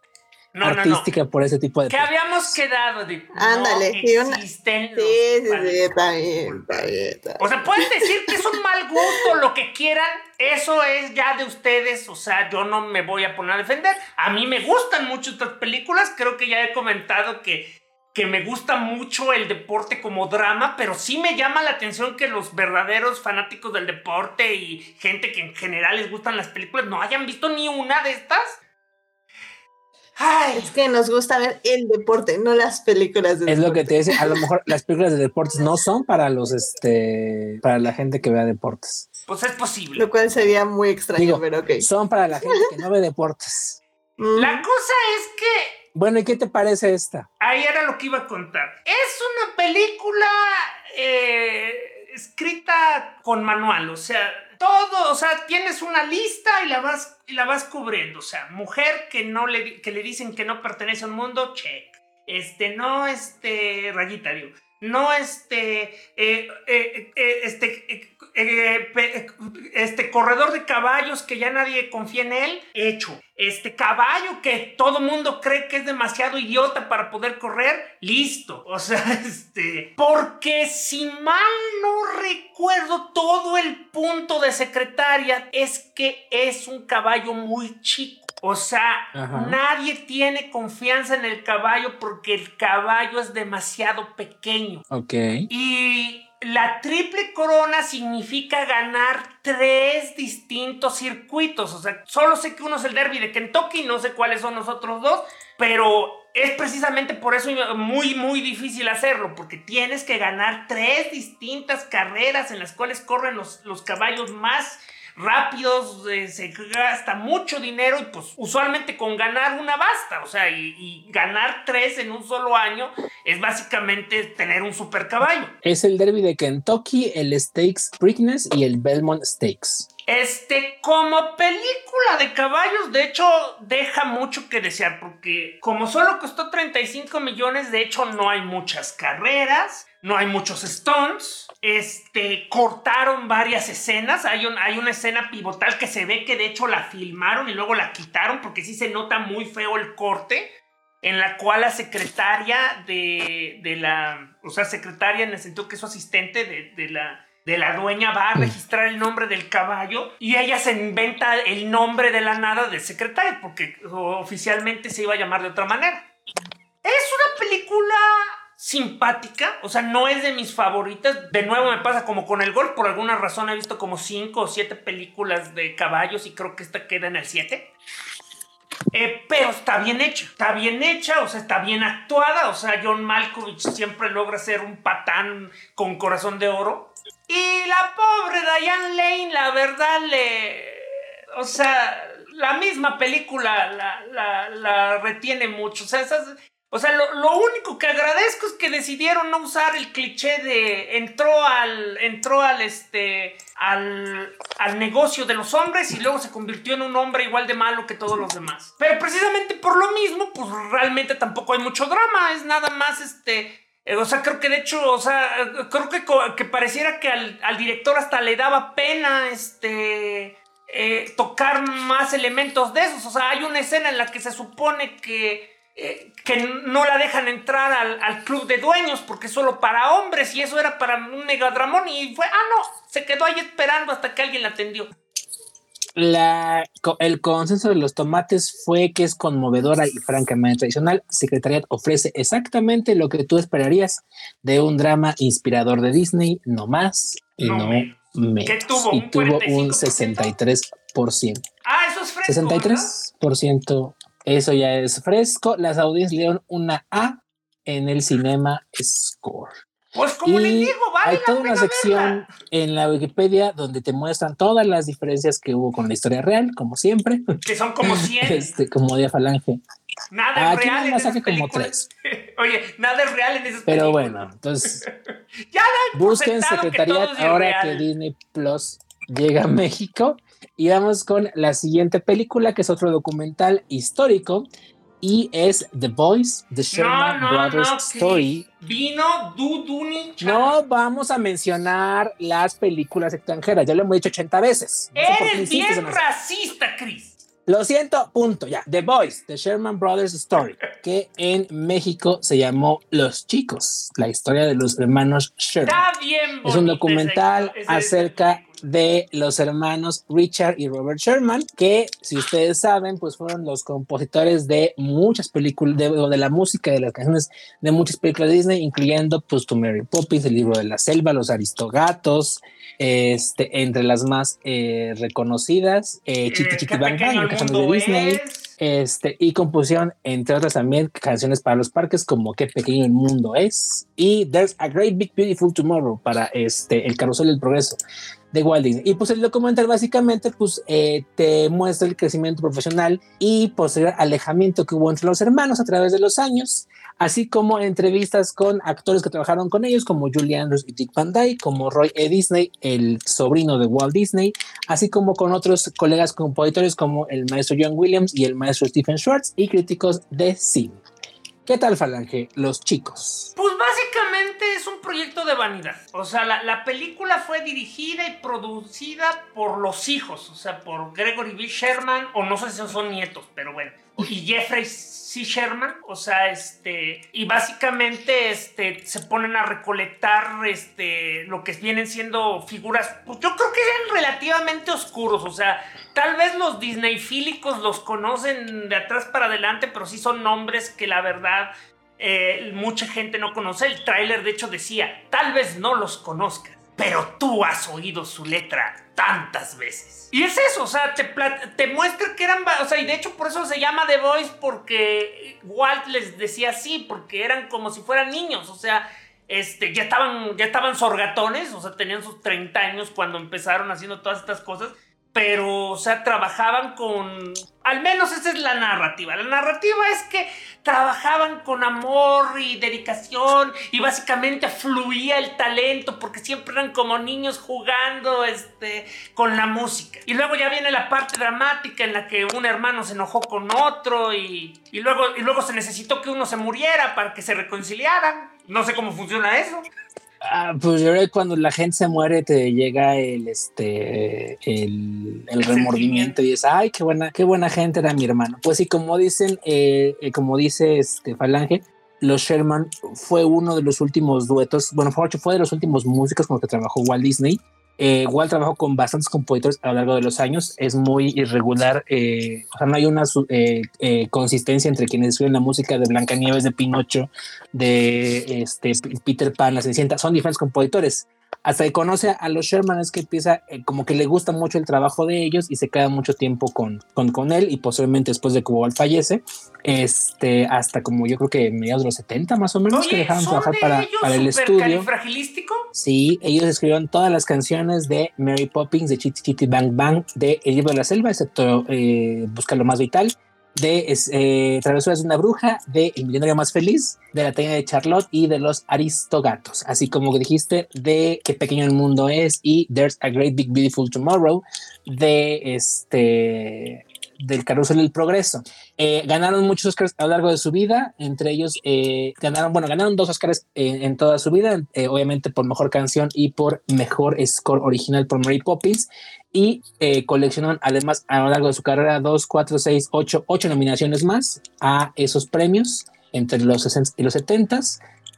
No, no, no. artística por ese tipo de Que habíamos quedado de. Ándale, no sí, una- existen Sí, sí, sí, padres. está bien, está bien, está bien. O sea, pueden decir que es un mal gusto, lo que quieran, eso es ya de ustedes, o sea, yo no me voy a poner a defender. A mí me gustan mucho estas películas, creo que ya he comentado que, que me gusta mucho el deporte como drama, pero sí me llama la atención que los verdaderos fanáticos del deporte y gente que en general les gustan las películas no hayan visto ni una de estas. Ay, Es que nos gusta ver el deporte, no las películas de Es lo que te dice, a lo mejor las películas de deportes no son para los, este, para la gente que vea deportes. pues es posible. Lo cual sería muy extraño, Digo, pero ok. Son para la gente que no ve deportes. La cosa es que Bueno, ¿y qué te parece esta? Ahí era lo que iba a contar. Es una película eh, escrita con manual, o sea, todo, o sea, tienes una lista y la vas, y la vas cubriendo, o sea, mujer que no le, que le dicen que no pertenece a un mundo, check. Este, no, este, rayita, digo. No, este, eh, eh, eh, este, eh, este corredor de caballos que ya nadie confía en él, hecho. Este caballo que todo mundo cree que es demasiado idiota para poder correr, listo. O sea, este, porque si mal no recuerdo, todo el punto de secretaria es que es un caballo muy chico. O sea, Ajá. nadie tiene confianza en el caballo porque el caballo es demasiado pequeño. Ok. Y la triple corona significa ganar tres distintos circuitos. O sea, solo sé que uno es el derby de Kentucky, no sé cuáles son los otros dos, pero es precisamente por eso muy, muy difícil hacerlo, porque tienes que ganar tres distintas carreras en las cuales corren los, los caballos más rápidos, eh, se gasta mucho dinero y pues usualmente con ganar una basta, o sea, y, y ganar tres en un solo año es básicamente tener un super caballo. Es el derby de Kentucky, el Stakes Preakness y el Belmont Stakes. Este, como película de caballos, de hecho, deja mucho que desear, porque como solo costó 35 millones, de hecho, no hay muchas carreras, no hay muchos stones, este, cortaron varias escenas, hay, hay una escena pivotal que se ve que de hecho la filmaron y luego la quitaron porque sí se nota muy feo el corte, en la cual la secretaria de, de la, o sea, secretaria en el sentido que es su asistente de, de la de la dueña va a registrar el nombre del caballo y ella se inventa el nombre de la nada del secretario porque oficialmente se iba a llamar de otra manera. Es una película simpática, o sea, no es de mis favoritas. De nuevo me pasa como con el golf, por alguna razón he visto como cinco o siete películas de caballos y creo que esta queda en el 7. Eh, pero está bien hecha, está bien hecha, o sea, está bien actuada, o sea, John Malkovich siempre logra ser un patán con corazón de oro. Y la pobre Diane Lane, la verdad, le. O sea, la misma película la, retiene mucho. O sea, o sea lo, único que agradezco es que decidieron no usar el cliché de entró al. entró al este. Al, al negocio de los hombres y luego se convirtió en un hombre igual de malo que todos los demás. Pero precisamente por lo mismo, pues realmente tampoco hay mucho drama. Es nada más este eh, o sea, creo que de hecho, o sea, creo que, que pareciera que al, director hasta le daba pena este, eh, tocar más elementos de esos. O sea, hay una escena en la que se supone que, eh, que no la dejan entrar al, al, club de dueños porque es solo para hombres y eso era para un megadramón y fue, ah, no, se quedó ahí esperando hasta que alguien la atendió la, el consenso de los tomates fue que es conmovedora y francamente tradicional. Secretariat ofrece exactamente lo que tú esperarías de un drama inspirador de Disney, no más y no, menos. tuvo? Y tuvo un 63%. Ah, eso es fresco. 63%. Eso ya es fresco. Las audiencias le dieron una A en el Cinema Score. Pues como les digo, vale Hay toda una sección en la Wikipedia donde te muestran todas las diferencias que hubo con la historia real, como siempre. Que son como 100. Este, como de Falange. Nada es real. en esas como tres. Oye, nada es real en esas Pero bueno, entonces. ya busquen Secretariat ahora que Disney Plus llega a México. Y vamos con la siguiente película, que es otro documental histórico y es The Boys, The Sherman Brothers Story. Vino Duduni. No vamos a mencionar las películas extranjeras, ya lo hemos dicho 80 veces. Eres bien racista, Chris. Lo siento, punto, ya. The Boys, The Sherman Brothers Story, que en México se llamó Los Chicos, la historia de los hermanos Sherman. Está bien es un documental acerca de los hermanos Richard y Robert Sherman, que si ustedes saben, pues fueron los compositores de muchas películas, de, de la música, de las canciones de muchas películas de Disney, incluyendo pues To Mary Poppins, El libro de la selva, Los Aristogatos, este, entre las más eh, reconocidas, eh, Chiqui Chiqui Bang Bang, de Disney. Este, y composición, entre otras también, canciones para los parques como Qué pequeño el mundo es y There's a Great Big Beautiful Tomorrow para este, el carrusel del progreso de Walt Disney. Y pues el documental básicamente pues eh, te muestra el crecimiento profesional y posterior alejamiento que hubo entre los hermanos a través de los años, así como entrevistas con actores que trabajaron con ellos como Julie Andrews y Dick Van Dyke, como Roy E. Disney, el sobrino de Walt Disney, así como con otros colegas compositores como el maestro John Williams y el maestro Stephen Schwartz y críticos de cine. ¿Qué tal, Falange? Los chicos. Pues básicamente es un proyecto de vanidad. O sea, la, película fue dirigida y producida por los hijos, o sea, por Gregory B. Sherman, o no sé si son nietos, pero bueno. Y Jeffrey C. Sherman, o sea, este, y básicamente este, se ponen a recolectar este, lo que vienen siendo figuras, pues yo creo que eran relativamente oscuros, o sea, tal vez los Disneyfílicos los conocen de atrás para adelante, pero sí son nombres que la verdad eh, mucha gente no conoce. El tráiler de hecho decía, tal vez no los conozcas, pero tú has oído su letra tantas veces. Y es eso, o sea, te, muestra que eran, o sea, y de hecho por eso se llama The Voice, porque Walt les decía así, porque eran como si fueran niños, o sea, este, ya estaban, ya estaban sorgatones, o sea, tenían sus 30 años cuando empezaron haciendo todas estas cosas pero, o sea, trabajaban con... Al menos esa es la narrativa. La narrativa es que trabajaban con amor y dedicación y básicamente fluía el talento porque siempre eran como niños jugando este, con la música. Y luego ya viene la parte dramática en la que un hermano se enojó con otro y, y luego, y luego se necesitó que uno se muriera para que se reconciliaran. No sé cómo funciona eso. Ah, pues yo creo que cuando la gente se muere te llega el este el, el remordimiento y dices, ay, qué buena, qué buena gente era mi hermano. Pues sí, como dicen, eh, como dice este Falange, los Sherman fue uno de los últimos duetos, bueno, fue de los últimos músicos con los que trabajó Walt Disney eh, igual trabajo con bastantes compositores a lo largo de los años. Es muy irregular. Eh, o sea, no hay una eh, consistencia entre quienes escriben la música de Blancanieves, de Pinocho, de este, Peter Pan, La Cenicienta. Son diferentes compositores hasta que conoce a los Sherman es que empieza eh, como que le gusta mucho el trabajo de ellos y se queda mucho tiempo con, con, con él y posiblemente después de que Walt fallece, este, hasta como yo creo que mediados de los 70 más o menos que dejaron trabajar para, para el estudio. Sí, ellos escribieron todas las canciones de Mary Poppins, de Chitty Chitty Bang Bang, de El libro de la selva, excepto eh, Busca lo más vital de eh, Travesuras de una bruja, de El millonario más feliz, de La teña de Charlotte y de Los Aristogatos, así como dijiste de Qué pequeño el mundo es y There's a Great Big Beautiful Tomorrow, de este del Carrusel del Progreso. Eh, ganaron muchos Oscars a lo largo de su vida, entre ellos eh, ganaron, bueno, ganaron dos Oscars en toda su vida, eh, obviamente por mejor canción y por mejor score original por Mary Poppins y eh, coleccionaron además a lo largo de su carrera dos, cuatro, seis, ocho, ocho nominaciones más a esos premios entre los 60 y los 70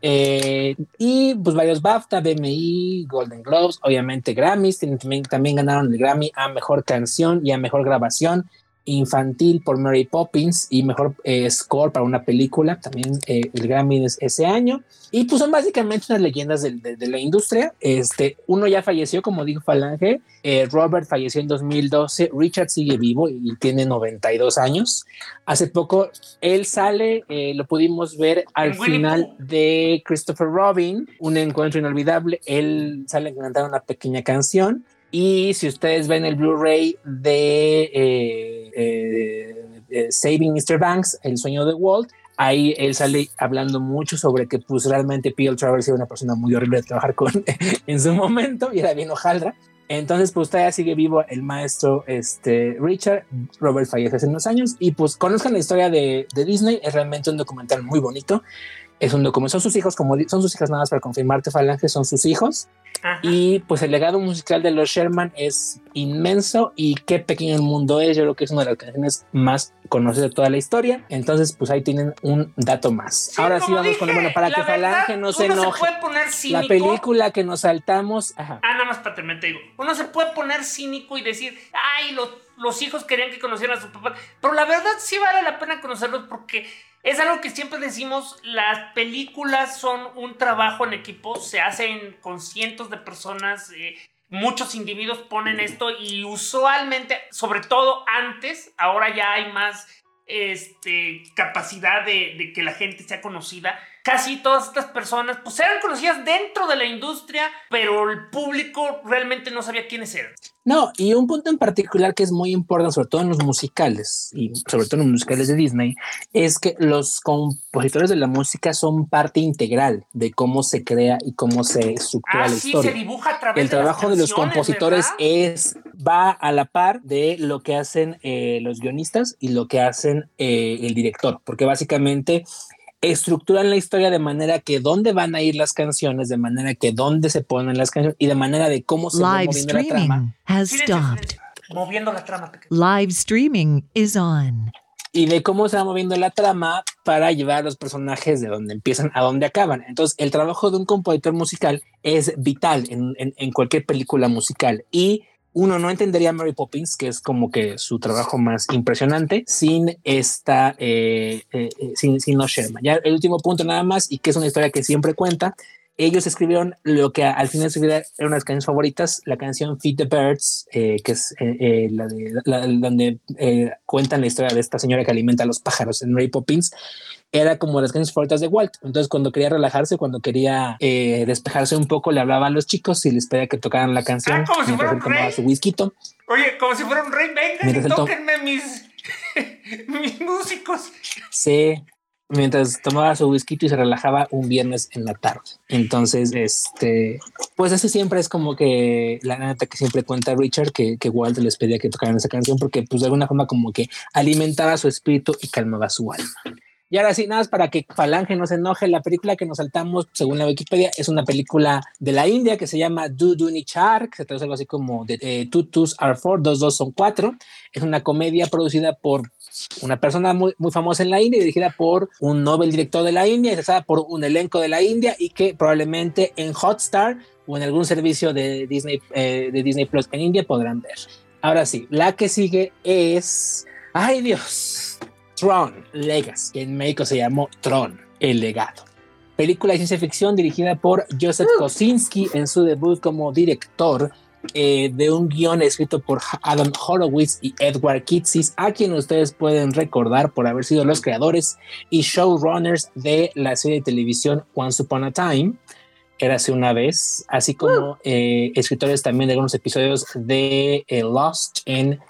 eh, y pues varios BAFTA, BMI, Golden Globes, obviamente Grammys, también, también ganaron el Grammy a Mejor Canción y a Mejor Grabación infantil por Mary Poppins y mejor eh, score para una película, también eh, el Grammy ese año. Y pues son básicamente unas leyendas de, de, la industria. Este, uno ya falleció, como dijo Falange, eh, Robert falleció en 2012, Richard sigue vivo y tiene 92 años. Hace poco él sale, lo pudimos ver al final de Christopher Robin, un encuentro inolvidable. Él sale a cantar una pequeña canción y si ustedes ven el Blu-ray de eh, eh, Saving Mr. Banks, El sueño de Walt, ahí él sale hablando mucho sobre que pues realmente P.L. Travers era una persona muy horrible de trabajar con en su momento y era bien hojaldra. Entonces, pues todavía sigue vivo el maestro este, Richard. Robert fallece hace unos años y pues conozcan la historia de, de Disney. Es realmente un documental muy bonito es un documento, son sus hijos, como son sus hijas nada más para confirmarte, Falange, son sus hijos. Y pues el legado musical de los Sherman es inmenso y qué pequeño el mundo es. Yo creo que es una de las canciones más conocidas de toda la historia. Entonces, pues ahí tienen un dato más. Ahora sí vamos con bueno para que Falange no se enoje. puede poner cínico. La película que nos saltamos. Ah, nada más para terminar, te digo. Uno se puede poner cínico y decir, ay, los, los hijos querían que conocieran a su papá. Pero la verdad sí vale la pena conocerlos porque es algo que siempre decimos, las películas son un trabajo en equipo, se hacen con cientos de personas, eh, muchos individuos ponen esto y usualmente, sobre todo antes, ahora ya hay más este, capacidad de, de que la gente sea conocida casi todas estas personas pues eran conocidas dentro de la industria, pero el público realmente no sabía quiénes eran. No, y un punto en particular que es muy importante, sobre todo en los musicales y sobre todo en los musicales de Disney, es que los compositores de la música son parte integral de cómo se crea y cómo se estructura ah, la sí, historia. Se dibuja a través El trabajo de, los compositores es va a la par de lo que hacen eh, los guionistas y lo que hacen eh, el director, porque básicamente estructuran la historia de manera que dónde van a ir las canciones, de manera que dónde se ponen las canciones y de manera de cómo se va moviendo la trama. Has stopped. Moviendo la trama. Live streaming is on. Y de cómo se va moviendo la trama para llevar a los personajes de donde empiezan a donde acaban. Entonces, el trabajo de un compositor musical es vital en, en, en cualquier película musical. Y uno no entendería Mary Poppins, que es como que su trabajo más impresionante, sin esta, eh, eh, eh, sin, sin no Sherman. Ya el último punto nada más, y que es una historia que siempre cuenta, ellos escribieron lo que al final de su vida era una de las canciones favoritas, la canción Feed the Birds, que es la de donde cuentan la historia de esta señora que alimenta a los pájaros en Mary Poppins era como las canciones favoritas de Walt. Entonces, cuando quería relajarse, cuando quería eh, despejarse un poco, le hablaba a los chicos y les pedía que tocaran la canción. Ah, como si fuera un rey. Su whisky. Oye, como si fuera un rey, vengan y tóquenme mis, mis músicos. Sí, mientras tomaba su whisky y se relajaba un viernes en la tarde. Entonces, este, pues eso siempre es como que la neta que siempre cuenta Richard que, que Walt les pedía que tocaran esa canción porque pues de alguna forma como que alimentaba su espíritu y calmaba su alma. Y ahora sí, nada más para que Falange no se enoje, la película que nos saltamos, según la Wikipedia, es una película de la India que se llama Duduni Char, que se traduce algo así como de, eh, Twos are Four, dos dos son cuatro. Es una comedia producida por una persona muy, muy famosa en la India, dirigida por un Nobel director de la India, y por un elenco de la India y que probablemente en Hotstar o en algún servicio de Disney, eh, de Disney Plus en India podrán ver. Ahora sí, la que sigue es... ¡Ay Dios! Tron Legacy, que en México se llamó Tron, el legado. Película de ciencia ficción dirigida por Joseph uh. Kosinski en su debut como director eh, de un guion escrito por Adam Horowitz y Edward Kitsis, a quien ustedes pueden recordar por haber sido los creadores y showrunners de la serie de televisión Once Upon a Time, Érase una vez, así como eh, escritores también de algunos episodios de eh, Lost en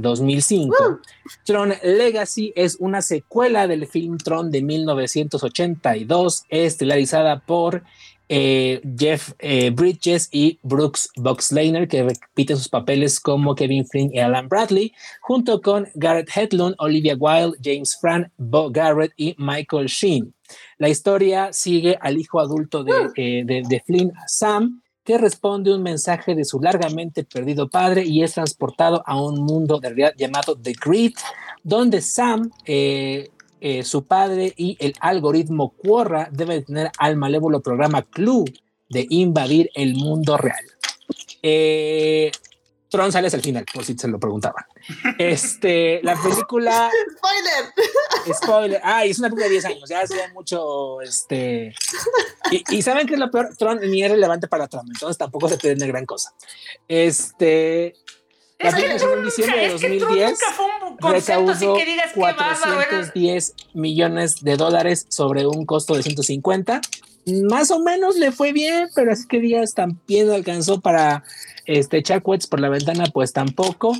2005. Uh. Tron Legacy es una secuela del film Tron de 1982, estelarizada por eh, Jeff eh, Bridges y Brooks Boxleiner, que repiten sus papeles como Kevin Flynn y Alan Bradley, junto con Garrett Hedlund, Olivia Wilde, James Fran, Bo Garrett y Michael Sheen. La historia sigue al hijo adulto de, uh. eh, de Flynn, Sam, que responde un mensaje de su largamente perdido padre y es transportado a un mundo de realidad llamado The Grid, donde Sam, eh, eh, su padre y el algoritmo Quorra deben tener al malévolo programa Clue de invadir el mundo real. Eh, Tron sale al final, por si se lo preguntaban. Este, la película. Spoiler. Spoiler. Ah, es una película de 10 años, ya hace mucho. Este. Y, saben que es lo peor, Tron ni es relevante para Tron, entonces tampoco se pierde gran cosa. Este. La película salió en diciembre de 2010 recaudó 410 millones de dólares sobre un costo de 150. Más o menos le fue bien, pero así que días también alcanzó para este, echar por la ventana, pues tampoco.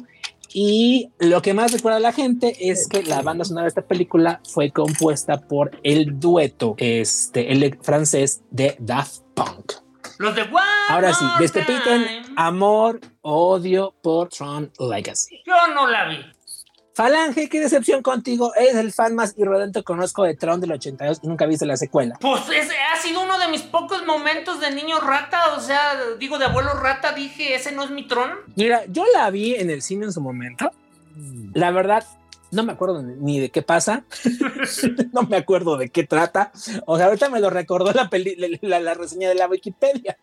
Y lo que más recuerda a la gente es que la banda sonora de esta película fue compuesta por el dueto este, el francés de Daft Punk. Los de Ahora sí, despepiten amor, odio por Tron Legacy. Yo no la vi. Falange, qué decepción contigo. Eres el fan más irredento que conozco de Tron del 82 y nunca viste la secuela. Pues ese ha sido uno de mis pocos momentos de niño rata. O sea, digo, de abuelo rata, dije, ese no es mi Tron. Mira, yo la vi en el cine en su momento. La verdad, no me acuerdo ni de qué pasa. no me acuerdo de qué trata. O sea, ahorita me lo recordó la, la, reseña de la Wikipedia.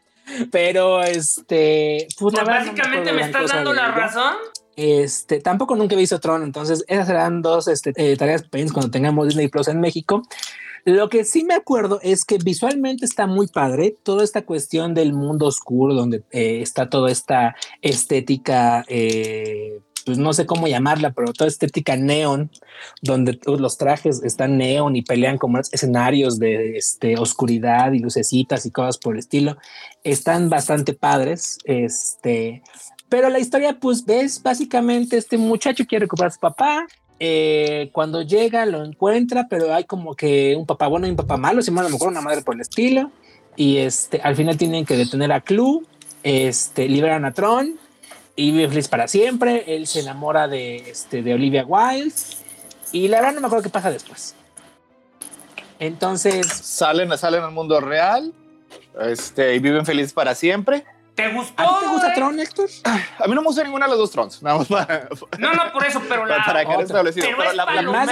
Pero este. Pues, pues básicamente me estás dando la razón. Este, tampoco nunca he visto Tron, entonces esas serán dos este, eh, tareas pendientes cuando tengamos Disney Plus en México. Lo que sí me acuerdo es que visualmente está muy padre toda esta cuestión del mundo oscuro, donde eh, está toda esta estética, eh, pues no sé cómo llamarla, pero toda estética neón, donde los trajes están neón y pelean como escenarios de este, oscuridad y lucecitas y cosas por el estilo. Están bastante padres. Este, pero la historia, pues ves básicamente este muchacho quiere recuperar a su papá. Eh, cuando llega lo encuentra, pero hay como que un papá bueno y un papá malo, si mal a lo mejor una madre por el estilo. Y este, al final tienen que detener a Clue, este, liberan a Tron y vive feliz para siempre. Él se enamora de, este, de Olivia Wilde y la verdad no me acuerdo qué pasa después. Entonces salen, salen al mundo real este, y viven felices para siempre. ¿Te gustó? ¿A ti te gusta Tron, Héctor? A mí no me gusta ninguna de las dos Trons. Nada más para, no, no, por eso, pero la. Para que establecido. Pero, la, la, más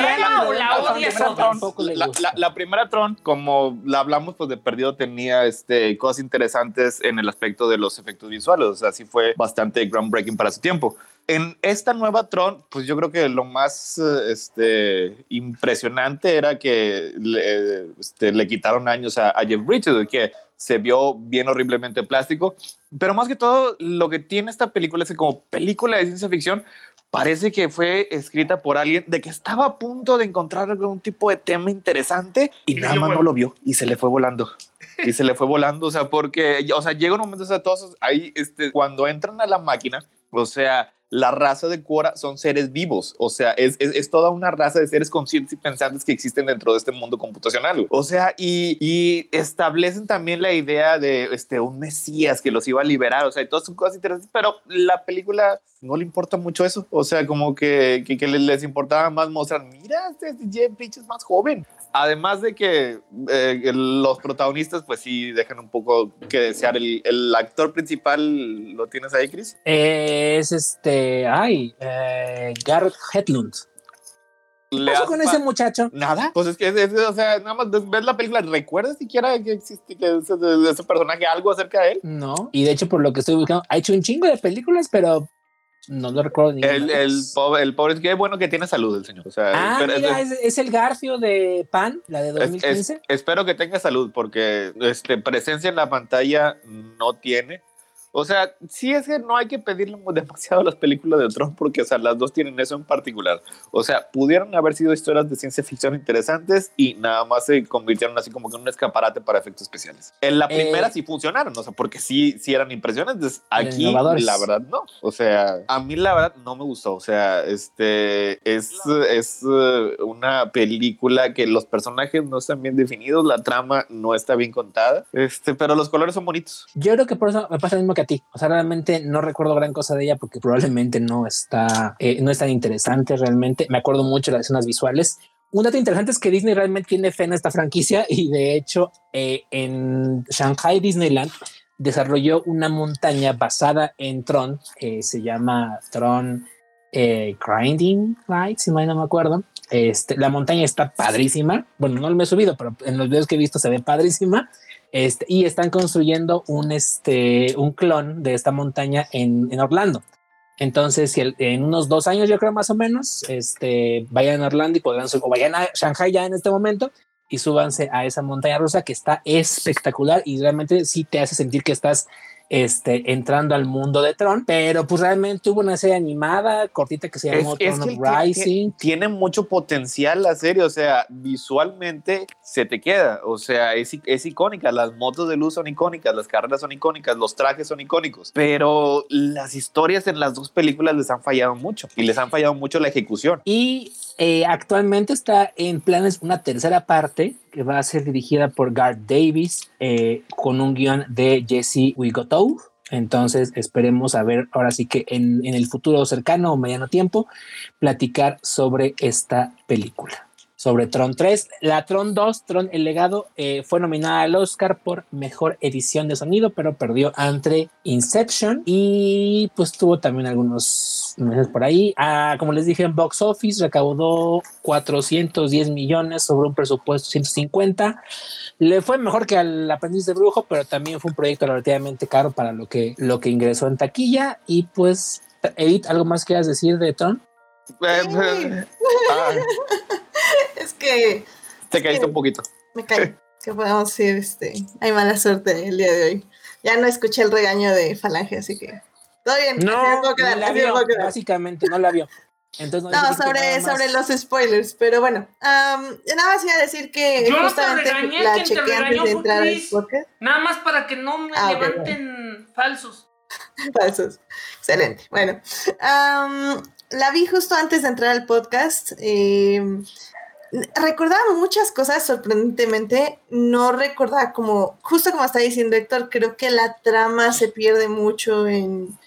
o la odias la, la, primera Tron, como la hablamos, pues de perdido tenía este, cosas interesantes en el aspecto de los efectos visuales. O sea, sí fue bastante groundbreaking para su tiempo. En esta nueva Tron, pues yo creo que lo más este, impresionante era que le, este, le quitaron años a, a Jeff Bridges, que se vio bien horriblemente plástico. Pero más que todo, lo que tiene esta película es que como película de ciencia ficción, parece que fue escrita por alguien de que estaba a punto de encontrar algún tipo de tema interesante y, nada más no lo vio y se le fue volando. Y se le fue volando, o sea, porque, o sea, llega un momento, o sea, todos ahí, este, cuando entran a la máquina, o sea, la raza de Quora son seres vivos, o sea, es, es, toda una raza de seres conscientes y pensantes que existen dentro de este mundo computacional. O sea, y, y establecen también la idea de este, un mesías que los iba a liberar, o sea, y todas son cosas interesantes, pero la película no le importa mucho eso, o sea, como que, que, les importaba más mostrar, mira, este Jeff Bridges es más joven. Además de que eh, los protagonistas, pues sí, dejan un poco que desear. El, el actor principal, ¿lo tienes ahí, Chris? Es este, ay, eh, Garrett Hedlund. ¿Qué pasó con ese muchacho? Nada. Pues es que, o sea, nada más ves la película, ¿recuerdas siquiera que existe que ese, ese, personaje algo acerca de él? No. Y de hecho, por lo que estoy buscando, ha hecho un chingo de películas, pero no lo recuerdo ni el, el, pobre, el pobre es que bueno que tiene salud el señor. O sea, ah, mira, es, el Garfio de Pan, la de 2015. espero que tenga salud porque este, presencia en la pantalla no tiene. O sea, sí es que no hay que pedirle demasiado a las películas de Trump porque, o sea, las dos tienen eso en particular. O sea, pudieron haber sido historias de ciencia ficción interesantes y nada más se convirtieron así como que en un escaparate para efectos especiales. En la primera eh, sí funcionaron, o sea, porque sí, sí eran impresionantes. Aquí, la verdad, no. O sea, a mí la verdad no me gustó. O sea, este es, es uh, una película que los personajes no están bien definidos, la trama no está bien contada, este, pero los colores son bonitos. Yo creo que por eso me pasa lo mismo que ti. O sea, realmente no recuerdo gran cosa de ella porque probablemente no está, eh, no es tan interesante realmente. Me acuerdo mucho de las escenas visuales. Un dato interesante es que Disney realmente tiene fe en esta franquicia y de hecho eh, en Shanghai Disneyland desarrolló una montaña basada en Tron, que se llama Tron eh, Grinding Light, si no me acuerdo. Este, la montaña está padrísima. Bueno, no me he subido, pero en los videos que he visto se ve padrísima. Este, y están construyendo un, este, un clon de esta montaña en, en Orlando. Entonces, si en unos dos años, yo creo más o menos, este, vayan a Orlando y podrán o vayan a Shanghai ya en este momento y súbanse a esa montaña rusa que está espectacular y realmente sí te hace sentir que estás este, entrando al mundo de Tron, pero pues realmente hubo una serie animada cortita que se llamó Tron Rising. Tiene, mucho potencial la serie, o sea, visualmente se te queda, o sea, es, es icónica, las motos de luz son icónicas, las carreras son icónicas, los trajes son icónicos, pero las historias en las dos películas les han fallado mucho y les han fallado mucho la ejecución. Y eh, actualmente está en planes una tercera parte que va a ser dirigida por Garth Davis eh, con un guion de Jesse Wigotow. Entonces esperemos a ver ahora sí que en, en el futuro cercano o mediano tiempo platicar sobre esta película sobre Tron 3. La Tron 2, Tron el legado, eh, fue nominada al Oscar por mejor edición de sonido, pero perdió entre Inception y pues tuvo también algunos meses por ahí. Ah, como les dije, en Box Office recaudó 410 millones sobre un presupuesto 150. Le fue mejor que al aprendiz de brujo, pero también fue un proyecto relativamente caro para lo que, lo que ingresó en taquilla. Y pues, Edith, ¿algo más quieras decir de Tron? Eh, ah. Es que. Te caíste un poquito. Me caí. ¿Qué podemos decir? Este, hay mala suerte el día de hoy. Ya no escuché el regaño de Falange, así que. Todo bien. No, no la vio, básicamente, no la vio. Entonces, no, sobre, sobre los spoilers, pero bueno, nada más iba a decir que Yo justamente la chequeé antes de entrar al podcast. Nada más para que no me ah, levanten falsos. falsos. Excelente. Bueno, la vi justo antes de entrar al podcast. Eh, recordaba muchas cosas sorprendentemente. No recordaba como, justo como está diciendo Héctor, creo que la trama se pierde mucho en,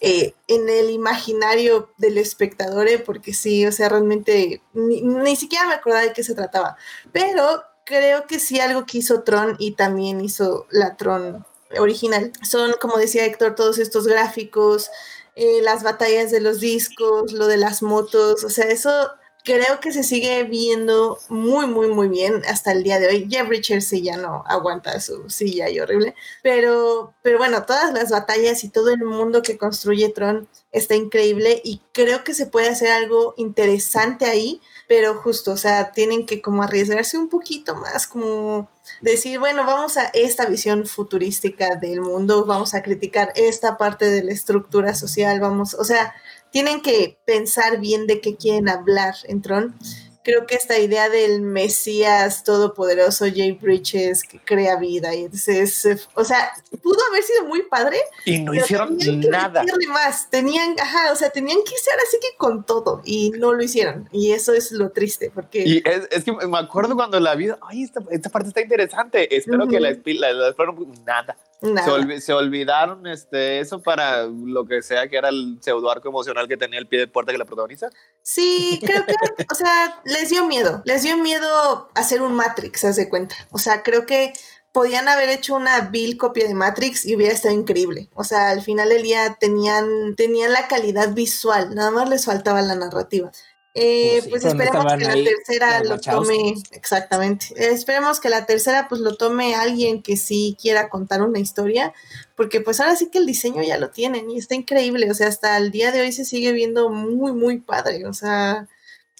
eh, en el imaginario del espectador, eh, porque sí, o sea, realmente ni, ni, siquiera me acordaba de qué se trataba. Pero creo que sí algo que hizo Tron y también hizo la Tron original. Son, como decía Héctor, todos estos gráficos, eh, las batallas de los discos, lo de las motos, o sea, eso creo que se sigue viendo muy, muy, muy bien hasta el día de hoy. Jeff Richards sí ya no aguanta su silla y horrible, pero, pero bueno, todas las batallas y todo el mundo que construye Tron está increíble y creo que se puede hacer algo interesante ahí, pero justo, o sea, tienen que como arriesgarse un poquito más, como decir, bueno, vamos a esta visión futurística del mundo, vamos a criticar esta parte de la estructura social, vamos, o sea, tienen que pensar bien de qué quieren hablar en Tron. creo que esta idea del Mesías todopoderoso, Jay Bridges, que crea vida, y entonces, eh, o sea, pudo haber sido muy padre. Y no hicieron que nada. más, tenían, ajá, o sea, tenían que ser así que con todo, y no lo hicieron, y eso es lo triste, porque... Y es, es que me acuerdo cuando la vi, ay, esta, esta parte está interesante. Espero que la, Ujú. expi- la, la exploren. nada. Se, olvi- se olvidaron este, eso para lo que sea que era el pseudo arco emocional que tenía el pie de puerta que la protagoniza. Sí, creo que, o sea, les dio miedo, les dio miedo hacer un Matrix, haz de cuenta. O sea, creo que podían haber hecho una vil copia de Matrix y hubiera estado increíble. O sea, al final del día tenían, tenían la calidad visual, nada más les faltaba la narrativa. Eh, Pues sí, pues pero no esperemos que la tercera lo tome, exactamente. Eh, esperemos que la tercera pues lo tome alguien que sí quiera contar una historia, porque pues ahora sí que el diseño ya lo tienen y está increíble, o sea, hasta el día de hoy se sigue viendo muy, muy padre, o sea,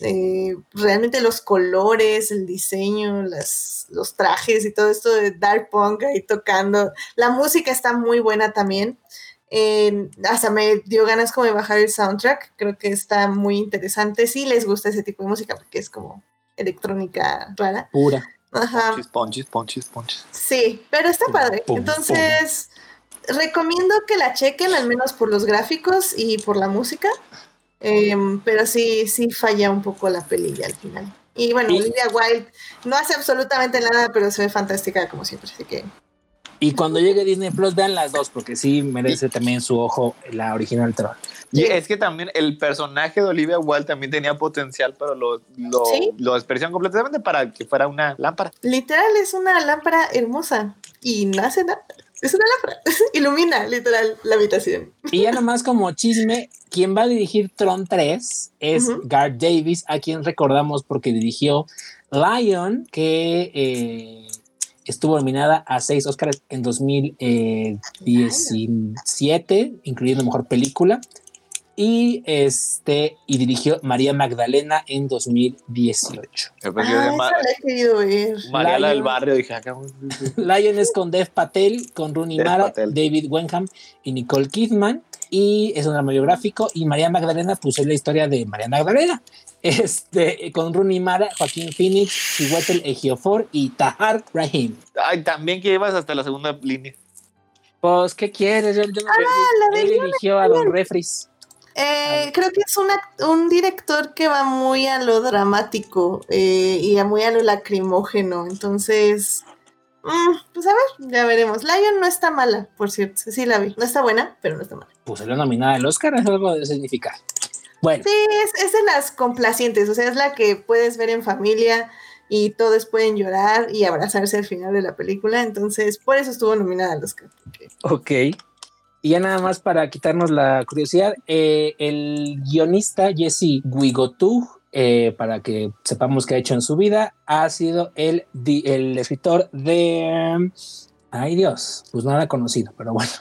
eh, realmente los colores, el diseño, las, los trajes y todo esto de Dark Punk ahí tocando, la música está muy buena también. Eh, hasta me dio ganas como de bajar el soundtrack, creo que está muy interesante, si les gusta ese tipo de música porque es como electrónica rara. Pura. Ajá. Ponchis, ponchis, ponchis, ponchis. Sí, pero está padre. pum, Entonces, recomiendo que la chequen, al menos por los gráficos y por la música. Em, pero sí, sí falla un poco la pelilla al final. Y bueno, Y- Olivia Wilde no hace absolutamente nada, pero se ve fantástica como siempre. Así que Y cuando llegue Disney Plus, vean las dos, porque sí merece también su ojo la original Tron. Y es que también el personaje de Olivia Wilde también tenía potencial, pero lo, lo, Sí. lo desperdiciaron completamente para que fuera una lámpara. literal es una lámpara hermosa y no hace nada. Es una lámpara. Ilumina literal la habitación. Y ya nomás como chisme, quien va a dirigir Tron 3 es Ujú. Garth Davis, a quien recordamos porque dirigió Lion, que eh, estuvo nominada a seis Oscars en 2017, incluyendo Mejor Película. Y este y dirigió María Magdalena en 2018. Yo pensé que Ah. María la del barrio. Dije, acá. Lion es con Dev Patel, con Rooney Dev Mara, Patel. David Wenham y Nicole Kidman. Y es un drama biográfico. Y María Magdalena, pues es la historia de María Magdalena. Este, con Rooney Mara, Joaquín Phoenix, Chiwetel Ejiofor y Tahar Rahim. Ay, también que llevas hasta la segunda línea. Pues, ¿qué quieres? Él, Ah, la de él dirigió a Don Refris. Eh, creo que es una- un director que va muy a lo dramático eh, y a muy a lo lacrimógeno. Entonces, mm, pues a ver, ya veremos. Lion no está mala, por cierto. Sí la vi. No está buena, pero no está mala. Pues salió nominada al Oscar, es algo de significar. Bueno, Sí, es, es de las complacientes. O sea, es la que puedes ver en familia y todos pueden llorar y abrazarse al final de la película. Entonces, por eso estuvo nominada al Oscar. Ok. Y ya nada más para quitarnos la curiosidad, eh, el guionista Jesse Guigotu, eh, para que sepamos qué ha hecho en su vida, ha sido el, el escritor de... Ay Dios, pues nada conocido, pero bueno.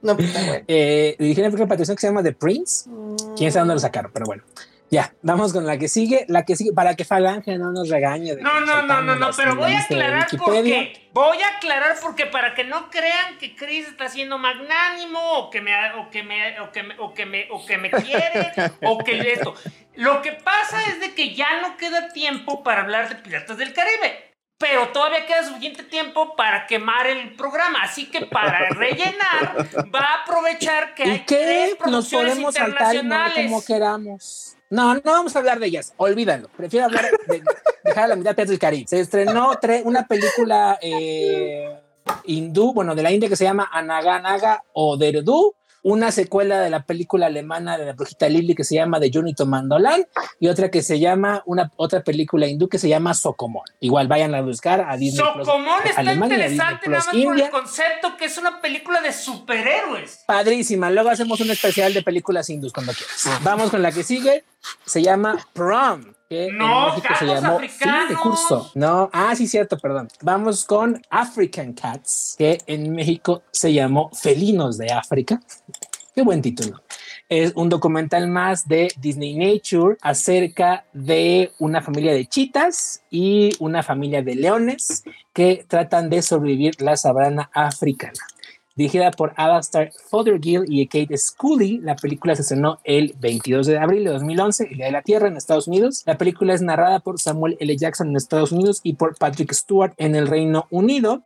No, pues está bueno. Eh, dirigió una película que se llama The Prince. Quién sabe dónde lo sacaron, pero bueno. Ya, vamos con la que sigue. La que sigue, para que Falange no nos regañe. de No, no, no, no, no, pero voy a aclarar por Wikipedia. qué. Voy a aclarar porque para que no crean que Chris está siendo magnánimo o que me o que me o que me o que me, o que me quiere o que esto. Lo que pasa es de que ya no queda tiempo para hablar de Piratas del Caribe. Pero todavía queda suficiente tiempo para quemar el programa. Así que para rellenar, va a aprovechar que hay ¿Y qué? tres Nos producciones podemos saltar y no como queramos. No, no vamos a hablar de ellas, olvídalo. Prefiero hablar de dejar a la mitad Piratas del Caribe. Se estrenó tre- una película eh, hindú, bueno, de la India que se llama Anaganaga o Derdu, una secuela de la película alemana de la brujita Lily que se llama The Journey to Mandolan y otra que se llama una otra película hindú que se llama Sokomon. Igual vayan a buscar a Disney Plus Socomón está Alemania, interesante Disney nada más Plus por India. el concepto que es una película de superhéroes. Padrísima. Luego hacemos un especial de películas hindús cuando quieras. Vamos con la que sigue. Se llama Prom. Que No, en México se llamó fin de curso. No, ah, sí, cierto, perdón. Vamos con African Cats, que en México se llamó Felinos de África. Qué buen título. Es un documental más de Disney Nature acerca de una familia de chitas y una familia de leones que tratan de sobrevivir la sabana africana. Dirigida por Alastair Fothergill y Kate Scully. La película se estrenó el 22 de abril de 2011, el Día de la Tierra en Estados Unidos. La película es narrada por Samuel L. Jackson en Estados Unidos y por Patrick Stewart en el Reino Unido.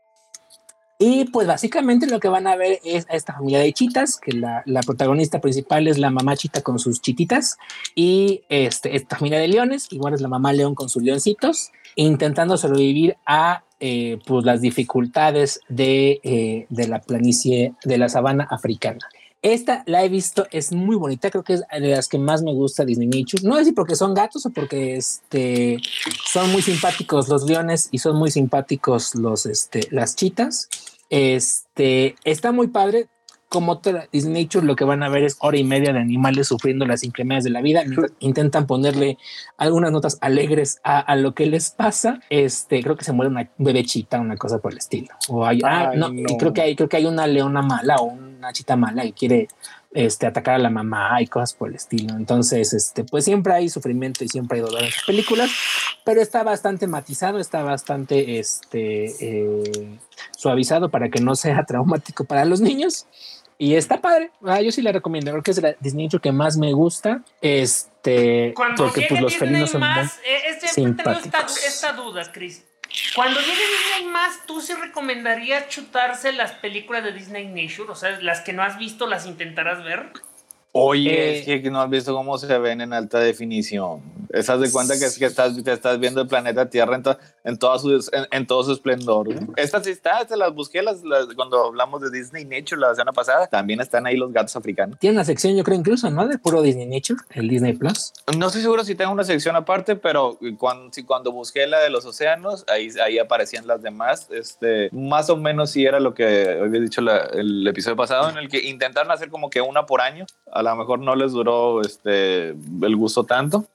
Y pues básicamente lo que van a ver es a esta familia de chitas, que la, protagonista principal es la mamá chita con sus chititas y este, esta familia de leones, igual es la mamá león con sus leoncitos, intentando sobrevivir a eh, pues las dificultades de, eh, de la planicie de la sabana africana. Esta la he visto, es muy bonita, creo que es de las que más me gusta Disney Nature. No sé si porque son gatos o porque este, son muy simpáticos los leones y son muy simpáticos los, este, las chitas. Este, está muy padre. Como Disney Nature, lo que van a ver es hora y media de animales sufriendo las inclemencias de la vida. Intentan ponerle algunas notas alegres a, a, lo que les pasa. Este, creo que se muere una bebé chita, una cosa por el estilo. O hay, ah, Ay, ah, no, no. creo que hay, creo que hay una leona mala o una chita mala y quiere este, atacar a la mamá y cosas por el estilo. Entonces, este, pues siempre hay sufrimiento y siempre hay dolor en las películas, pero está bastante matizado, está bastante este, eh, suavizado para que no sea traumático para los niños. Y está padre. Ah, yo sí la recomiendo. Creo que es la Disney que más me gusta. Este, Cuando porque pues, los felinos son más, muy eh. Esta, esta duda, Chris. Cuando llegue Disney más, ¿tú sí recomendarías chutarse las películas de Disney Nature? O sea, las que no has visto, las intentarás ver. Oye, eh, es que no has visto cómo se ven en alta definición. Estás de cuenta que, es que estás, que estás viendo el planeta Tierra en, to, en, toda su, en, en, todo su esplendor. Estas sí están, se las busqué las, las, cuando hablamos de Disney Nature la semana pasada. También están ahí los gatos africanos. Tiene una sección, yo creo, incluso, ¿no? De puro Disney Nature, el Disney Plus. No estoy seguro si tengo una sección aparte, pero cuando, si cuando busqué la de los océanos, ahí, ahí aparecían las demás. Este, más o menos sí era lo que había dicho la, el episodio pasado, en el que intentaron hacer como que una por año. A lo mejor no les duró este, el gusto tanto,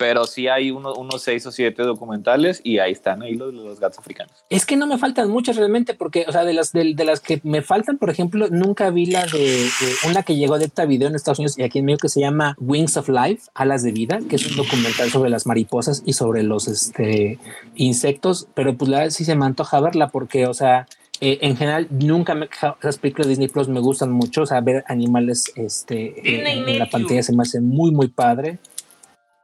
pero sí hay uno, unos seis o siete documentales y ahí están ahí los, los, gatos africanos. Es que no me faltan muchas realmente, porque, o sea, de las, de, de las que me faltan, por ejemplo, nunca vi la de, de, una que llegó de esta video en Estados Unidos y aquí en México que se llama Wings of Life, Alas de Vida, que es un documental sobre las mariposas y sobre los este, insectos, pero pues la verdad sí se me antoja verla porque, o sea, eh, en general, nunca me Esas películas de Disney Plus me gustan mucho. O sea, ver animales este, en, en la pantalla se me hace muy, muy padre.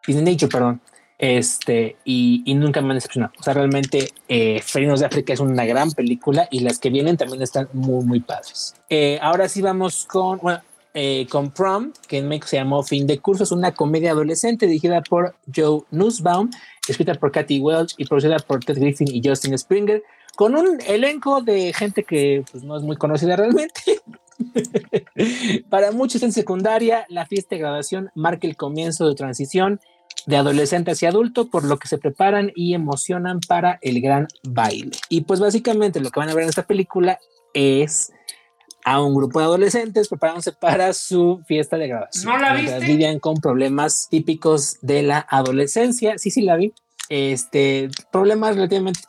Disney Nature, perdón. Este, y, y, nunca me han decepcionado. O sea, realmente, eh, Felinos de África es una gran película y las que vienen también están muy, muy padres. Eh, ahora sí vamos con, bueno, eh, con Prom, que en México se llamó Fin de Curso. Es una comedia adolescente dirigida por Joe Nussbaum, escrita por Kathy Welch y producida por Ted Griffin y Justin Springer con un elenco de gente que pues, no es muy conocida realmente. Para muchos en secundaria, la fiesta de graduación marca el comienzo de transición de adolescente hacia adulto, por lo que se preparan y emocionan para el gran baile. Y pues básicamente lo que van a ver en esta película es a un grupo de adolescentes preparándose para su fiesta de graduación. ¿No la viste? Lidian con problemas típicos de la adolescencia. Sí, sí la vi este problemas relativamente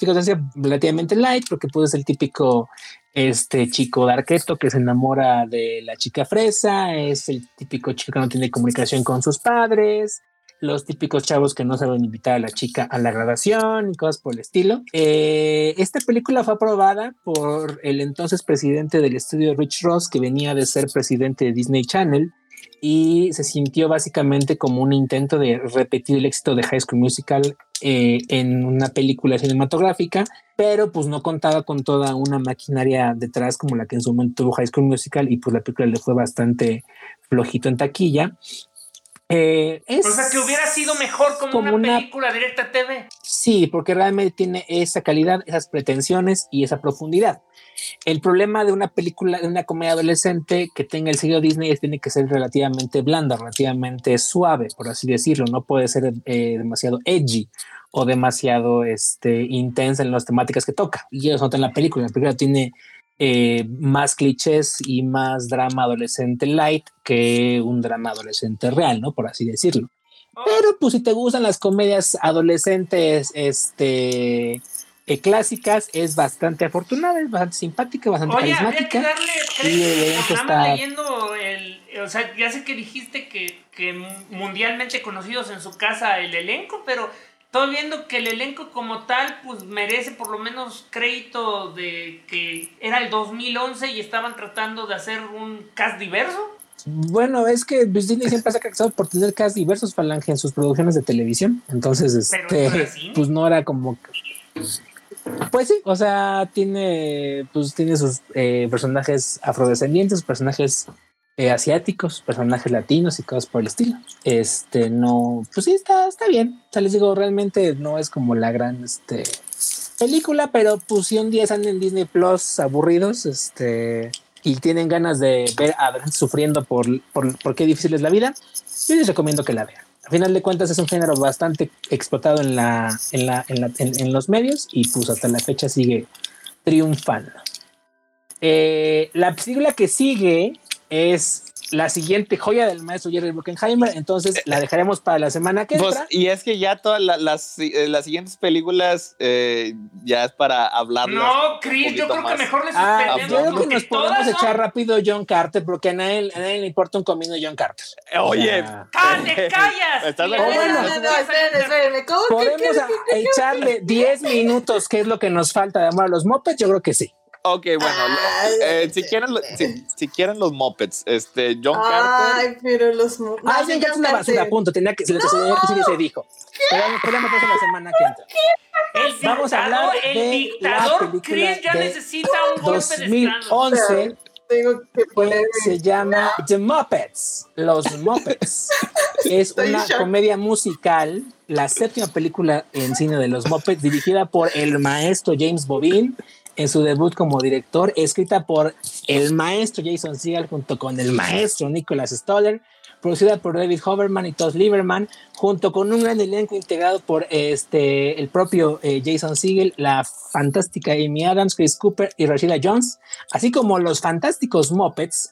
relativamente light porque pues es el típico este chico de arqueto que se enamora de la chica fresa es el típico chico que no tiene comunicación con sus padres los típicos chavos que no saben invitar a la chica a la graduación y cosas por el estilo. Eh, esta película fue aprobada por el entonces presidente del estudio Rich Ross, que venía de ser presidente de Disney Channel, y se sintió básicamente como un intento de repetir el éxito de High School Musical eh, en una película cinematográfica, pero pues no contaba con toda una maquinaria detrás como la que en su momento tuvo High School Musical y pues la película le fue bastante flojito en taquilla. Eh, es o sea, que hubiera sido mejor como, como una, una, película directa a TV. Sí, porque realmente tiene esa calidad, esas pretensiones y esa profundidad. El problema de una película, de una comedia adolescente que tenga el sello Disney es tiene que ser relativamente blanda, relativamente suave, por así decirlo. No puede ser eh, demasiado edgy o demasiado este, intensa en las temáticas que toca. Y eso nota en la película. La película tiene eh, más clichés y más drama adolescente light que un drama adolescente real, ¿no? Por así decirlo. Oh. Pero pues si te gustan las comedias adolescentes, este, eh, clásicas, es bastante afortunada, es bastante simpática, bastante Oye, carismática. Habría que darle, y está... leyendo el, o sea, ya sé que dijiste que, que mundialmente conocidos en su casa el elenco, pero estoy viendo que el elenco como tal, pues merece por lo menos crédito de que era el 2011 y estaban tratando de hacer un cast diverso. Bueno, es que pues, Disney siempre se ha caracterizado por tener cast diversos falange en sus producciones de televisión. Entonces, este, pues no era como. Pues sí, o sea, tiene, pues tiene sus eh, personajes afrodescendientes, personajes eh, asiáticos, personajes latinos y cosas por el estilo. Este, no, pues sí, está, está bien. O sea, les digo, realmente no es como la gran, este, película, pero pues si un día están en Disney Plus aburridos, este, y tienen ganas de ver a ver sufriendo por, por, por qué difícil es la vida, yo les recomiendo que la vean. A final de cuentas es un género bastante explotado en, la, en, la, en, la- en- en los medios y pues hasta la fecha sigue triunfando. Eh, la película que sigue es la siguiente joya del maestro Jerry Bruckheimer, entonces la dejaremos para la semana que Pues, entra. y es que ya todas la- las, eh, las siguientes películas eh, ya es para hablarlas. No, Chris, yo creo más. que mejor le Ah, suspendemos. yo creo que nos podemos son- echar rápido John Carter porque a nadie, a nadie le importa un comino John Carter. Eh, Oye, O sea, ¡Ah, te callas! ¿Estás de Y No, acuerdo? le no, das- no, no, espérenme, espérenme. ¿Cómo que podemos echarle 10 minutos, que es lo que nos falta de amor a los mopeds. Yo creo que sí. Ok, bueno, Ay, eh, si, quieren, si, si quieren los Muppets, este, John Carter. Ay, pero los... mo- Ah, no, sí, Carter es una basura, Carter. punto. Tenía que, se, se, se, se, se dijo. Pero podemos hacer la semana que entra. El Vamos a dictador, hablar el de dictador la película Chris ya de necesita un golpe de estado. 2011 Tengo que que ponerme... se llama The Muppets. Los Muppets. Es Estoy una shock. comedia musical, la séptima película en cine de los Muppets, dirigida por el maestro James Bobin en su debut como director, escrita por el maestro Jason Segel junto con el maestro Nicholas Stoller, producida por David Hoverman y Todd Lieberman, junto con un gran elenco integrado por este, el propio eh, Jason Segel, la fantástica Amy Adams, Chris Cooper y Rashida Jones, así como los fantásticos Muppets.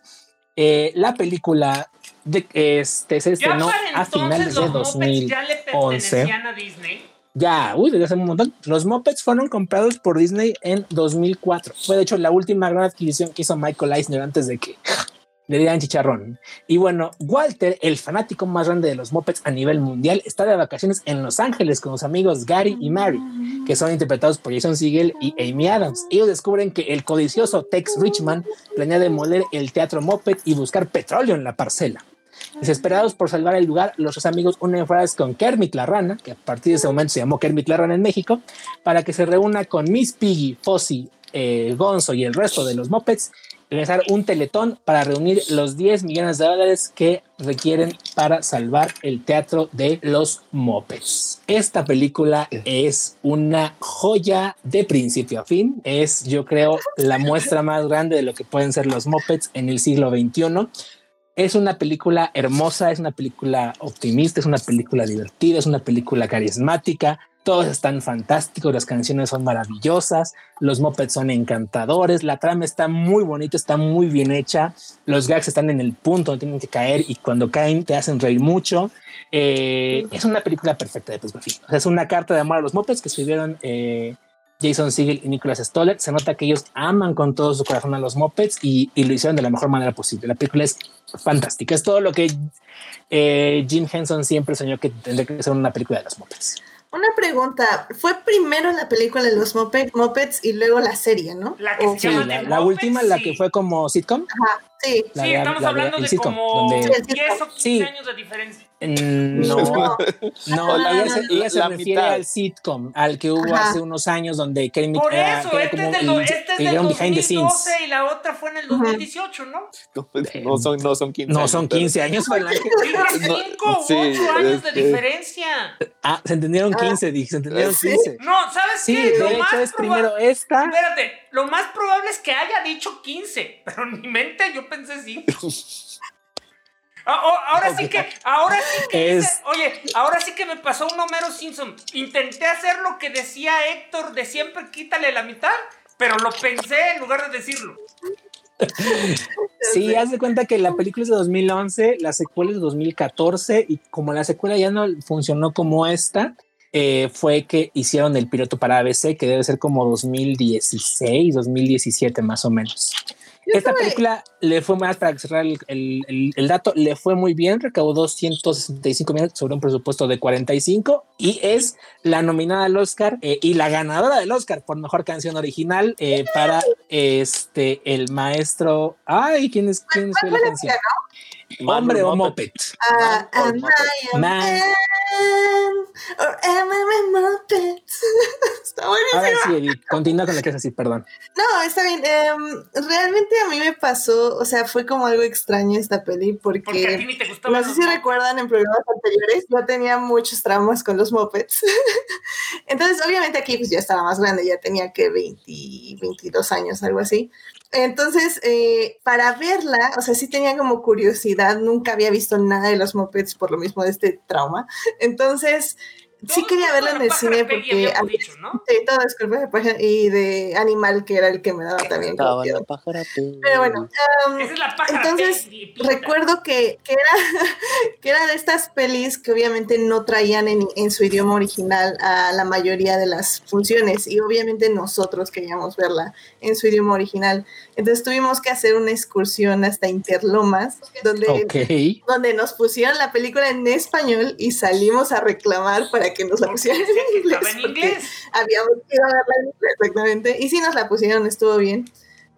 Eh, la película de, este, se Ya estrenó a finales de los Muppets ya le 2011. pertenecían a Disney. Ya, uy, desde hace un montón. Los Muppets fueron comprados por Disney en 2004. Fue de hecho la última gran adquisición que hizo Michael Eisner antes de que le dieran chicharrón. Y bueno, Walter, el fanático más grande de los Muppets a nivel mundial, está de vacaciones en Los Ángeles con sus amigos Gary y Mary, que son interpretados por Jason Segel y Amy Adams. Ellos descubren que el codicioso Tex Richman planea demoler el teatro Muppet y buscar petróleo en la parcela. Desesperados por salvar el lugar, los dos amigos unen fuerzas con Kermit la rana, que a partir de ese momento se llamó Kermit la rana en México, para que se reúna con Miss Piggy, Fozzie, eh, Gonzo y el resto de los Muppets realizar un teletón para reunir los 10 millones de dólares que requieren para salvar el teatro de los Muppets. Esta película es una joya de principio a fin. Es, yo creo, la muestra más grande de lo que pueden ser los Muppets en el siglo XXI. Es una película hermosa, es una película optimista, es una película divertida, es una película carismática. Todos están fantásticos, las canciones son maravillosas, los mopeds son encantadores, la trama está muy bonita, está muy bien hecha, los gags están en el punto donde tienen que caer y cuando caen te hacen reír mucho. Eh, es una película perfecta de fin. O sea, es una carta de amor a los mopeds que escribieron Jason Segel y Nicholas Stoller. Se nota que ellos aman con todo su corazón a los mopeds y, y lo hicieron de la mejor manera posible. La película es fantástica, es todo lo que eh, Jim Henson siempre soñó que tendría que ser una película de los mopeds. Una pregunta, fue primero la película de los Muppet- Muppets y luego la serie, ¿no? La que O- se Sí, llama la, Muppets, última, la sí. que fue como sitcom. Sí, La sí, de- estamos la de- hablando el de sitcom, como donde- 10 o 15 Sí. años de diferencia. Mm, No, No. no, La- ella se, la- ella se refiere mitad. al sitcom, al que hubo Ajá. hace unos años donde Kermit Por era, eso, que era este como es del, este es era del un behind the scenes. 2012 y la otra fue en el 2018, ¿no? No son, no son 15 No, años, son pero- 15 años, No, 5 u sí, 8 años de este- diferencia. Ah, se entendieron 15, dije, se entendieron Sí. 15. No, ¿sabes Sí, qué? Lo de más hecho es primero esta. Espérate, lo más probable es que haya dicho 15, pero en mi mente yo pensé 5. Ahora sí que, ahora sí que, Es- oye, ahora sí que me pasó un Homero Simpson. Intenté hacer lo que decía Héctor de siempre quítale la mitad, pero lo pensé en lugar de decirlo. Sí, haz de cuenta que la película es de 2011, la secuela es de 2014 y como la secuela ya no funcionó como esta, eh, fue que hicieron el piloto para ABC, que debe ser como 2016, 2017 más o menos. Yo esta película le fue más para cerrar el, el, el, dato, le fue muy bien, recaudó 165 millones sobre un presupuesto de 45 y es la nominada al Oscar eh, y la ganadora del Oscar por mejor canción original eh, para este el maestro. Ay, ¿quién es quién es la canción? Hombre o Moped. Ah, am I a man? Or am I a Muppet? Está buenísimo. Ahora sí, Edith, continúa con lo que es así, perdón. No, está bien. em, realmente a mí me pasó, o sea, fue como algo extraño esta peli porque, Porque a ti ni te gustaba. no sé si recuerdan en programas anteriores, yo tenía muchos traumas con los mopeds. Entonces, obviamente aquí pues ya estaba más grande, ya tenía que 20, 22 años, algo así. Entonces, eh, para verla, o sea, sí tenía como curiosidad, nunca había visto nada de los mopeds por lo mismo de este trauma. Entonces, sí quería verla en el cine porque... habíamos dicho, ¿no? Sí, todo es y de Animal, que era el que me daba también. la pájara Pero bueno, um, Esa es la pájara entonces recuerdo que, que era, que era de estas pelis que obviamente no traían en, en su idioma original a la mayoría de las funciones y obviamente nosotros queríamos verla en su idioma original. Entonces tuvimos que hacer una excursión hasta Interlomas, donde, Ok. donde nos pusieron la película en español y salimos a reclamar para que nos la pusieran que en inglés. en inglés. habíamos ido a verla en inglés, exactamente. Y sí nos la pusieron, estuvo bien.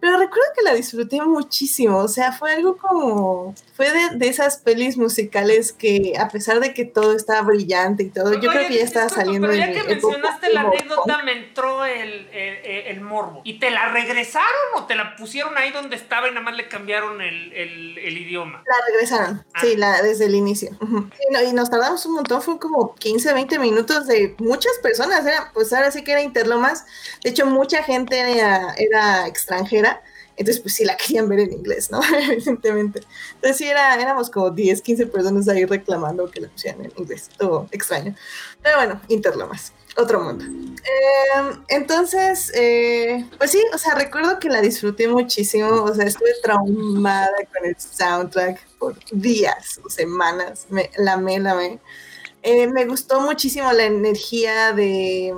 Pero recuerdo que la disfruté muchísimo, o sea, fue algo como, fue de, de esas pelis musicales que a pesar de que todo estaba brillante y todo, yo Oye, creo que ya estaba disculpa, saliendo Pero de ya que mencionaste la anécdota, me entró el, el, el- el morbo. ¿Y te la regresaron o te la pusieron ahí donde estaba y nada más le cambiaron el, idioma? La regresaron, Ah. sí, la, desde el inicio. Ujú. y, no- y nos tardamos un montón, fue como 15, 20 minutos de muchas personas, era, pues ahora sí que era Interlomas. De hecho, mucha gente era, era extranjera, entonces pues sí la querían ver en inglés, ¿no? Evidentemente. Entonces sí, era, éramos como 10, 15 personas ahí reclamando que la pusieran en inglés, todo extraño. Pero bueno, Interlomas, otro mundo. Eh, entonces, eh, pues sí, o sea, recuerdo que la disfruté muchísimo, o sea, estuve traumada con el soundtrack por días o semanas, me, la amé, la. Eh, me gustó muchísimo la energía de,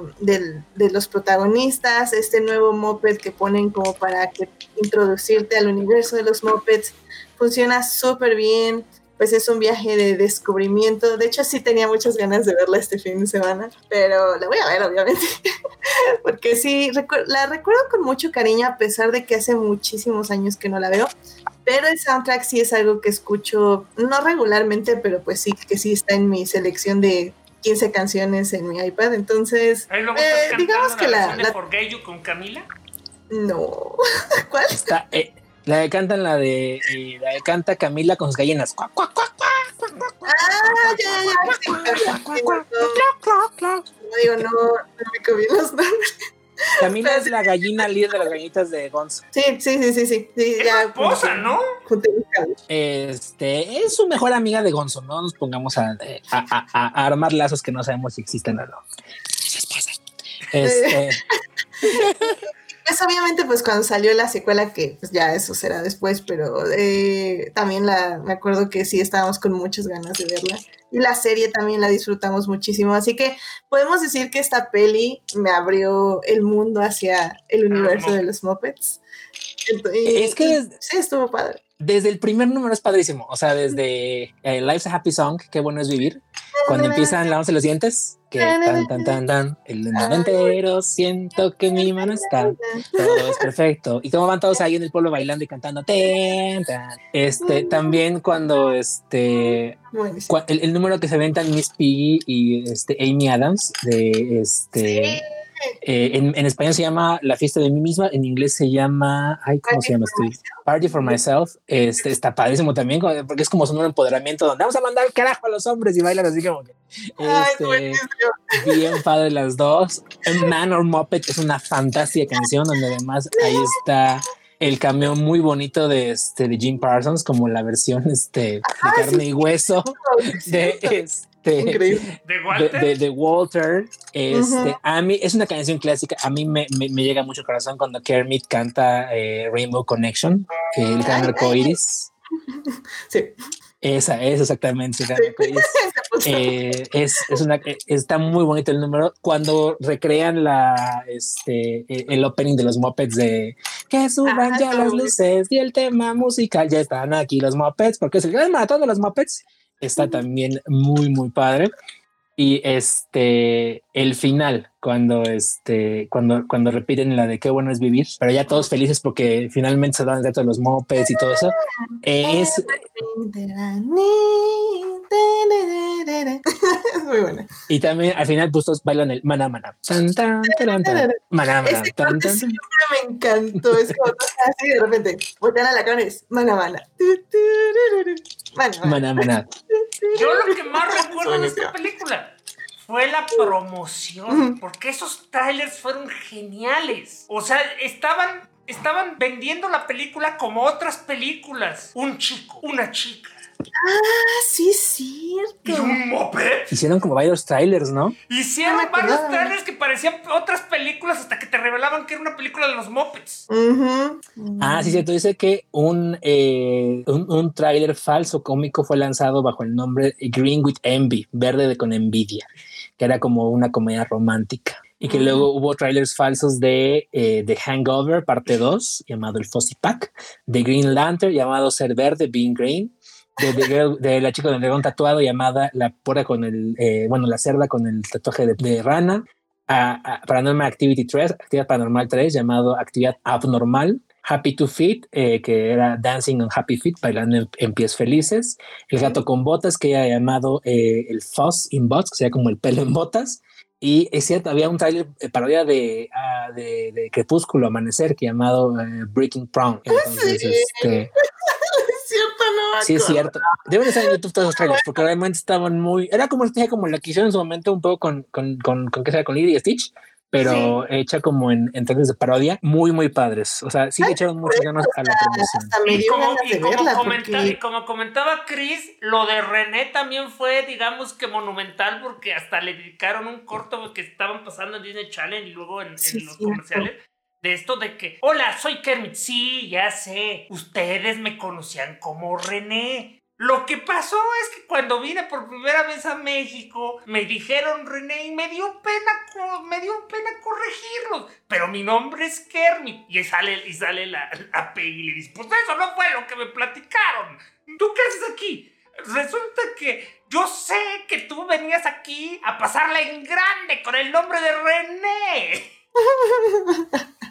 los protagonistas, este nuevo moped que ponen como para introducirte al universo de los mopeds, funciona súper bien, pues es un viaje de descubrimiento, de hecho sí tenía muchas ganas de verla este fin de semana, pero la voy a ver obviamente, porque sí, recu- la recuerdo con mucho cariño a pesar de que hace muchísimos años que no la veo, pero el soundtrack sí es algo que escucho, no regularmente, pero pues sí, que sí está en mi selección de 15 canciones en mi iPad, entonces, Eh, digamos que la- la- Forget You con Camila. no. ¿Cuál? Está, eh, la de cantan la de eh, la de canta Camila con sus gallinas. Cuac, cuac, cuac. Ah, ya, ya, ya. no digo, no, no me comí los nombres. Camila es la gallina líder de las gallitas de Gonzo. Sí, sí, sí, sí, sí. sí Es ya, esposa, ¿no? Este es su mejor amiga de Gonzo. No nos pongamos a, a- a- a armar lazos que no sabemos si existen o no. Su esposa. Este, Pues obviamente, pues cuando salió la secuela, que pues ya eso será después, pero eh, también la, me acuerdo que sí estábamos con muchas ganas de verla. Y la serie también la disfrutamos muchísimo. Así que podemos decir que esta peli me abrió el mundo hacia el universo de los Muppets. Es que y- es- sí, estuvo padre. Desde el primer número es padrísimo. O sea, desde eh, Life's a Happy Song, qué bueno es vivir. Cuando empiezan lavándose los dientes, que tan, tan, tan, tan, el mundo entero siento que mi mano está. Todo es perfecto. Y cómo van todos ahí en el pueblo bailando y cantando. Ten, tan. Este, también cuando este, el número que se ventan Miss Piggy y este, Amy Adams de este. Eh, en, en español se llama La fiesta de mí misma, en inglés se llama, ay, ¿cómo se llama? Estoy, Party for Myself. Este está padrísimo también, porque es como su nuevo empoderamiento, donde vamos a mandar carajo a los hombres y bailan así como que. Ay, este, buenísimo. bien padre las dos. Man or Muppet es una fantástica canción donde además ahí está el cameo muy bonito de este de Jim Parsons como la versión este de carne y hueso de este Increíble. De Walter. de- de Walter. Este, a mí es una canción clásica. A mí me, me- me llega mucho al corazón cuando Kermit canta eh, Rainbow Connection, eh, el gran arco iris. Sí. Esa es exactamente el iris. Se Eh, es, es una, eh, está muy bonito el número. Cuando recrean la, este, eh, el opening de los mopeds de que suban Ajá, ya las luces y el tema musical, ya están aquí los mopeds, porque es el gran maratón de los mopeds. Está también muy, muy padre. Y este, el final, cuando este, cuando, cuando repiten la de qué bueno es vivir, pero ya todos felices porque finalmente se dan el reto de los mopeds y todo eso. es, Es muy buena. Y también al final pues todos bailan el maná maná. Maná maná. Me encantó. Es como así de repente. Voltean a la cámara y es. Mana, mana. Maná maná. Yo lo que más recuerdo de esta película fue la promoción, porque esos trailers fueron geniales. O sea, estaban, estaban vendiendo la película como otras películas. Un chico, una chica Ah, sí, es y cierto. un moped. Hicieron como varios trailers, ¿no? Hicieron No varios trailers que parecían otras películas hasta que te revelaban que era una película de los mopeds. Ah, sí, cierto. Dice que un, eh, un, un tráiler falso cómico fue lanzado bajo el nombre Green with Envy, verde de con envidia, que era como una comedia romántica. Y que Mm. luego hubo trailers falsos de, eh, de Hangover, parte 2, llamado El Fuzzy Pack, de Green Lantern, llamado Ser Verde, Being Green, de, The Girl- de la chica del dragón tatuado, llamada La Pura con el, eh, bueno, la cerda con el tatuaje de, de rana, a, a Paranormal Activity 3, Actividad Paranormal 3, llamado Actividad Abnormal, Happy to Feet, eh, que era Dancing on Happy Feet, bailando en, en pies felices, El gato con botas, que era llamado eh, el Fuzz in Bots, que sería como el pelo en botas, y es cierto, había un trailer eh, parodia de, ah, de, de Crepúsculo Amanecer, que llamado eh, Breaking Prom. Entonces, sí. este, Es cierto, no. Sí, es cierto. Deben estar en YouTube todos los trailers porque realmente estaban muy. Era como, como la que hicieron en su momento, un poco con, con, con, con, ¿qué será? con Lily y Stitch, pero hecha como en, en de parodia, muy, muy padres. O sea, sí le echaron muchas ganas a la promoción. Hasta me Y como, ganas y de como verla comenta- y porque como comentaba Chris, lo de René también fue, digamos que monumental, porque hasta le dedicaron un corto que estaban pasando en Disney Channel y luego en, los cierto. comerciales. De esto de que, hola, soy Kermit. Sí, ya sé. Ustedes me conocían como René. Lo que pasó es que cuando vine por primera vez a México, me dijeron René y me dio pena, me dio pena corregirlos. Pero mi nombre es Kermit. Y sale, y sale la, la Peggy y le dice, pues eso no fue lo que me platicaron. ¿Tú qué haces aquí? Resulta que yo sé que tú venías aquí a pasarla en grande con el nombre de René.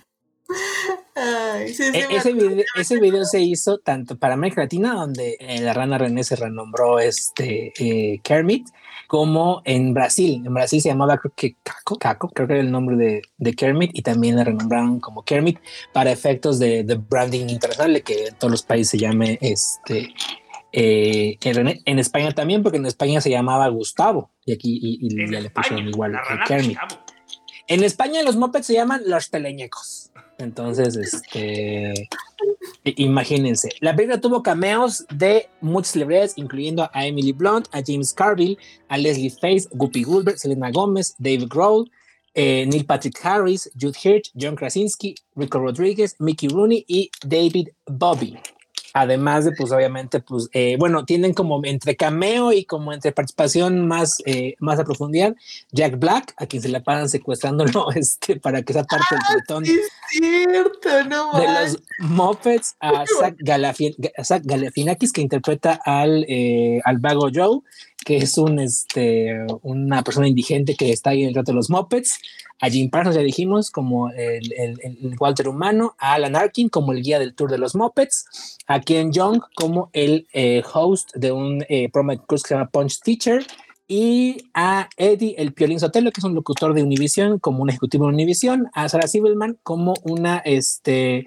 Ay, sí, sí, E- ese, video, ese video se hizo tanto para América Latina, donde eh, la rana René se renombró este eh, Kermit, como en Brasil. En Brasil se llamaba, creo que Caco, Caco, creo que era el nombre de, de Kermit, y también le renombraron como Kermit para efectos de, de branding internacional, que en todos los países se llame este. eh, en, René. En España también, porque en España se llamaba Gustavo, y aquí y, y ya le España, pusieron igual Kermit. En España los mopeds se llaman los teleñecos. Entonces, este, imagínense. La película tuvo cameos de muchas celebridades, incluyendo a Emily Blunt, a James Carville, a Leslie Face, Guppy Goldberg, Selena Gomez, David Grohl, eh, Neil Patrick Harris, Jude Hirsch, John Krasinski, Rico Rodríguez, Mickey Rooney y David Bobby. Además de, pues obviamente, pues, eh, bueno, tienen como entre cameo y como entre participación más, eh, más a profundidad, Jack Black, a quien se le paran secuestrándolo este, para que sea parte del pelotón Sí, es cierto, no de los Muppets, a Zach, a Zach Galifianakis, que interpreta al, eh, al vago Joe, que es un, este, una persona indigente que está ahí en el reto de los Muppets, a Jim Parsons, ya dijimos, como el, Walter Humano, a Alan Arkin como el guía del tour de los Muppets, a Ken Jeong como el eh, host de un eh, programa que se llama Punch Teacher, y a Eddie, el Piolín Sotelo, que es un locutor de Univision, como un ejecutivo de Univision, a Sarah Siegelman como una este,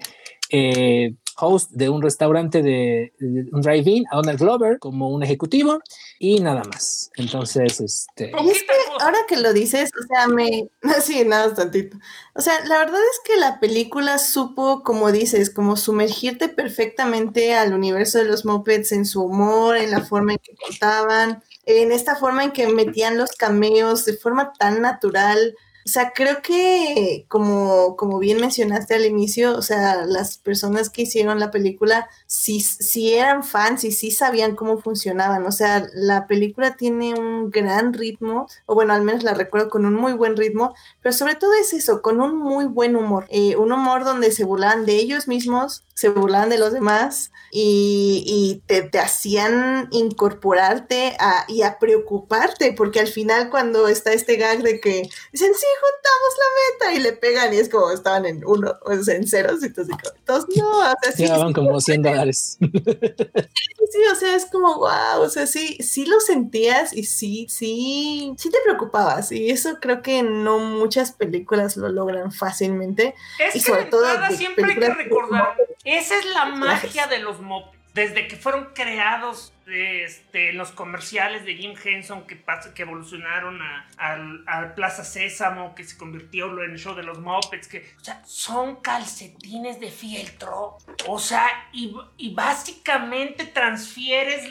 eh, host de un restaurante de, de un drive-in, a Donald Glover como un ejecutivo y nada más. Entonces, este, Y es que ahora que lo dices, o sea, me... Sí, nada, tantito. O sea, la verdad es que la película supo, como dices, como sumergirte perfectamente al universo de los Muppets en su humor, en la forma en que contaban, en esta forma en que metían los cameos de forma tan natural. O sea, creo que como, como bien mencionaste al inicio, o sea, las personas que hicieron la película sí, sí eran fans y sí sabían cómo funcionaban. O sea, la película tiene un gran ritmo, o bueno, al menos la recuerdo con un muy buen ritmo, pero sobre todo es eso, con un muy buen humor. Eh, un humor donde se burlaban de ellos mismos, se burlaban de los demás y, y te, te, hacían incorporarte a, y a preocuparte, porque al final cuando está este gag de que dicen, sí, juntamos la meta y le pegan y es como estaban en uno, o sea, en ceros y entonces, no, o sea, sí, sí, como 100 dólares. Sí, o sea, es como, wow, o sea, sí, sí lo sentías y sí, sí, sí te preocupabas y eso creo que no muchas películas lo logran fácilmente. Es y que sobre todo siempre hay que recordar, esa es la magia de los mopeds. Desde que fueron creados este, los comerciales de Jim Henson que, que evolucionaron a, a, a, Plaza Sésamo, que se convirtió en el show de los Muppets, que o sea, son calcetines de fieltro. O sea, y, y básicamente transfieres...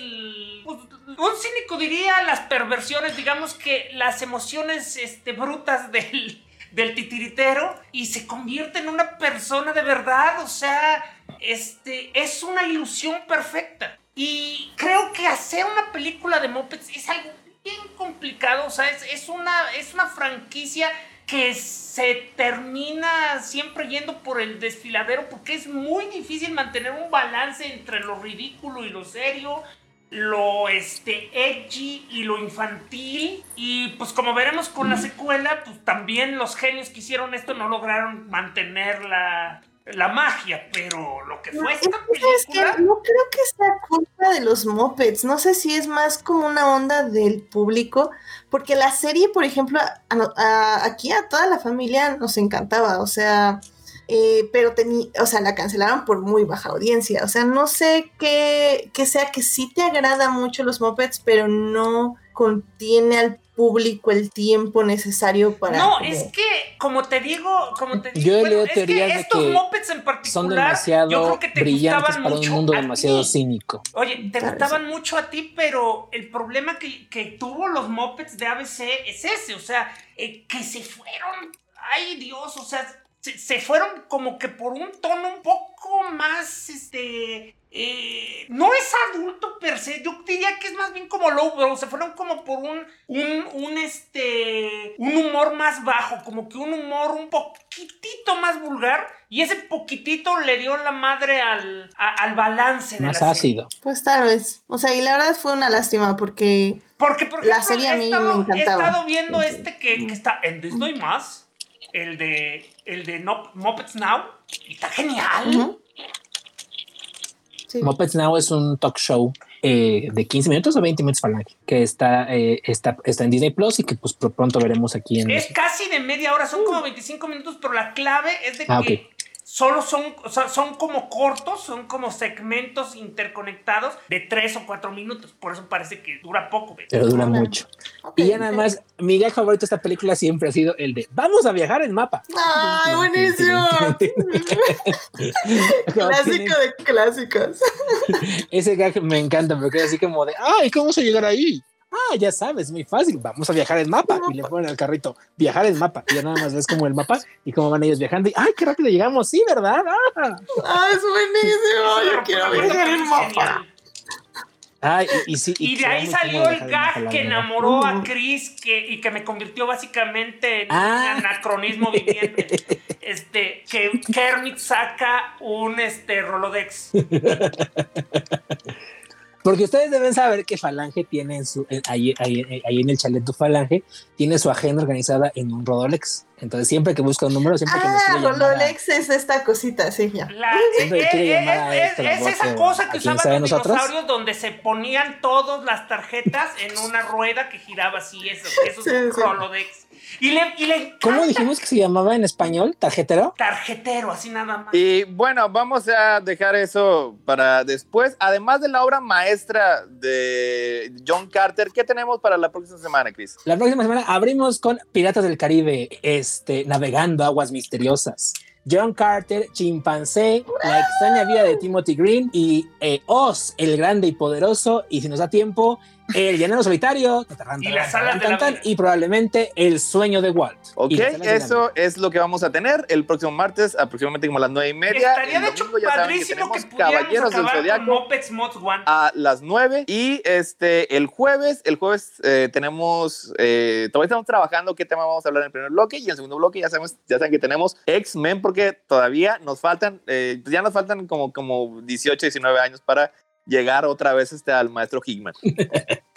Pues, un cínico diría las perversiones, digamos que las emociones este, brutas del, del titiritero y se convierte en una persona de verdad. O sea, este, es una ilusión perfecta. Y creo que hacer una película de Muppets es algo bien complicado. O sea, es, una, es una franquicia que se termina siempre yendo por el desfiladero porque es muy difícil mantener un balance entre lo ridículo y lo serio lo este edgy y lo infantil y pues como veremos con la secuela pues también los genios que hicieron esto no lograron mantener la, la magia, pero lo que fue esta película... Es que no creo que sea culpa de los mopeds, no sé si es más como una onda del público, porque la serie, por ejemplo, a, a, aquí a toda la familia nos encantaba, o sea, eh, pero tenía, o sea, la cancelaron por muy baja audiencia, o sea, no sé qué, qué sea que sí te agrada mucho los mopeds, pero no contiene al público el tiempo necesario para. No, como... es que, como te digo, como te digo, yo bueno, es que de estos que mopeds en particular, son demasiado yo creo que te brillantes gustaban para mucho un mundo demasiado ti. cínico. Oye, te Claro, gustaban mucho a ti, pero el problema que, que tuvo los mopeds de ABC es ese, o sea, eh, que se fueron, ay Dios, o sea, se, se fueron como que por un tono un poco más, este, eh, no es adulto per se, yo diría que es más bien como low bro, se fueron como por un, un, un, este, un humor más bajo, como que un humor un poquitito más vulgar, y ese poquitito le dio la madre al, a- al balance de Más la serie. ácido. Pues tal vez. O sea, y la verdad fue una lástima porque Porque, por La serie a he mí estado, me encantaba. He estado viendo este que, que está en Disney más, el de, el de no, Muppets Now, y está genial. Sí. Muppets Now es un talk show eh, de 15 minutos o 20 minutos falange que está, eh, está, está en Disney Plus y que pues pr- pronto veremos aquí en Es casi de media hora, son como 25 minutos, pero la clave es de Ah, que ok. Solo son, o sea, son como cortos, son como segmentos interconectados de 3 o 4 minutos. Por eso parece que dura poco. güey. pero dura mucho. Y ya nada más, mi gag favorito de esta película siempre ha sido el de vamos a viajar en mapa. ¡Ay, buenísimo! Clásico de clásicos. Ese gag me encanta porque es así como de, ay, ¿cómo vamos a llegar ahí? Ah, ya sabes, muy fácil, vamos a viajar en mapa. Y le ponen al carrito, viajar en mapa. Y ya nada más ves como el mapa y cómo van ellos viajando. Y, ay, qué rápido llegamos, sí, ¿verdad? Ah. ¡Ah, es buenísimo! Yo quiero viajar en mapa. Ay, y, y sí. Y de ahí salió el gag que enamoró a Ujú. Chris que, y que me convirtió básicamente en Ah. un anacronismo viviente. Este, que Kermit saca un este, Rolodex. Porque ustedes deben saber que Falange tiene en su, en- ahí, ahí- ahí en el chalet de Falange, tiene su agenda organizada en un Rodolex. Entonces, siempre que busca un número, siempre que nos Ah, quiere llamar a- Rolex es esta cosita, sí, ya. La- Siempre eh, quiere eh, llamar a es, es esa cosa que usaban los nosotros. dinosaurios donde se ponían todas las tarjetas en una rueda que giraba así, eso, eso Sí, es un sí. Rolodex. Y le, y le ¿Cómo dijimos que se llamaba en español? ¿Tarjetero? tarjetero, así nada más. Y bueno, vamos a dejar eso para después. Además de la obra maestra de John Carter, ¿qué tenemos para la próxima semana, Chris? La próxima semana abrimos con Piratas del Caribe, este, navegando aguas misteriosas. John Carter, Chimpancé, La extraña vida de Timothy Green y eh, Oz, el grande y poderoso. Y si nos da tiempo, El llanero solitario. Y las alas de la. Y probablemente el sueño de Walt. Ok, eso es lo que vamos a tener el próximo martes, aproximadamente como a las nueve y media. Estaría El de hecho que padrísimo que, pudiéramos Caballeros del Zodiaco Muppets Mods One. a las 9 y este el jueves, el jueves eh, tenemos, eh, todavía estamos trabajando qué tema vamos a hablar en el primer bloque y en el segundo bloque ya sabemos, ya saben que tenemos X-Men porque todavía nos faltan, eh, ya nos faltan como, como 18, 19 años para llegar otra vez este, al maestro Hickman.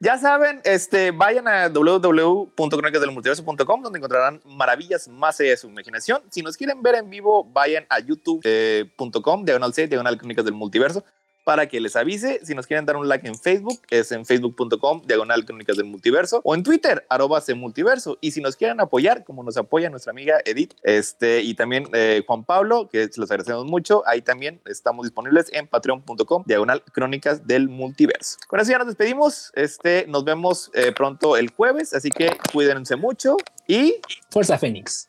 Ya saben, este, vayan a www.cronicasdelmultiverso.com donde encontrarán maravillas más allá de su imaginación. Si nos quieren ver en vivo, vayan a youtube.com, diagonal C, diagonal Crónicas del Multiverso, para que les avise. Si nos quieren dar un like en Facebook, es en facebook.com, diagonal Crónicas del Multiverso, o en Twitter, arroba Multiverso. Y si nos quieren apoyar, como nos apoya nuestra amiga Edith, este, y también eh, Juan Pablo, que los agradecemos mucho, ahí también estamos disponibles en patreon.com, diagonal Crónicas del Multiverso. Con eso ya nos despedimos. Este, nos vemos eh, pronto el jueves, así que cuídense mucho y Fuerza Fénix.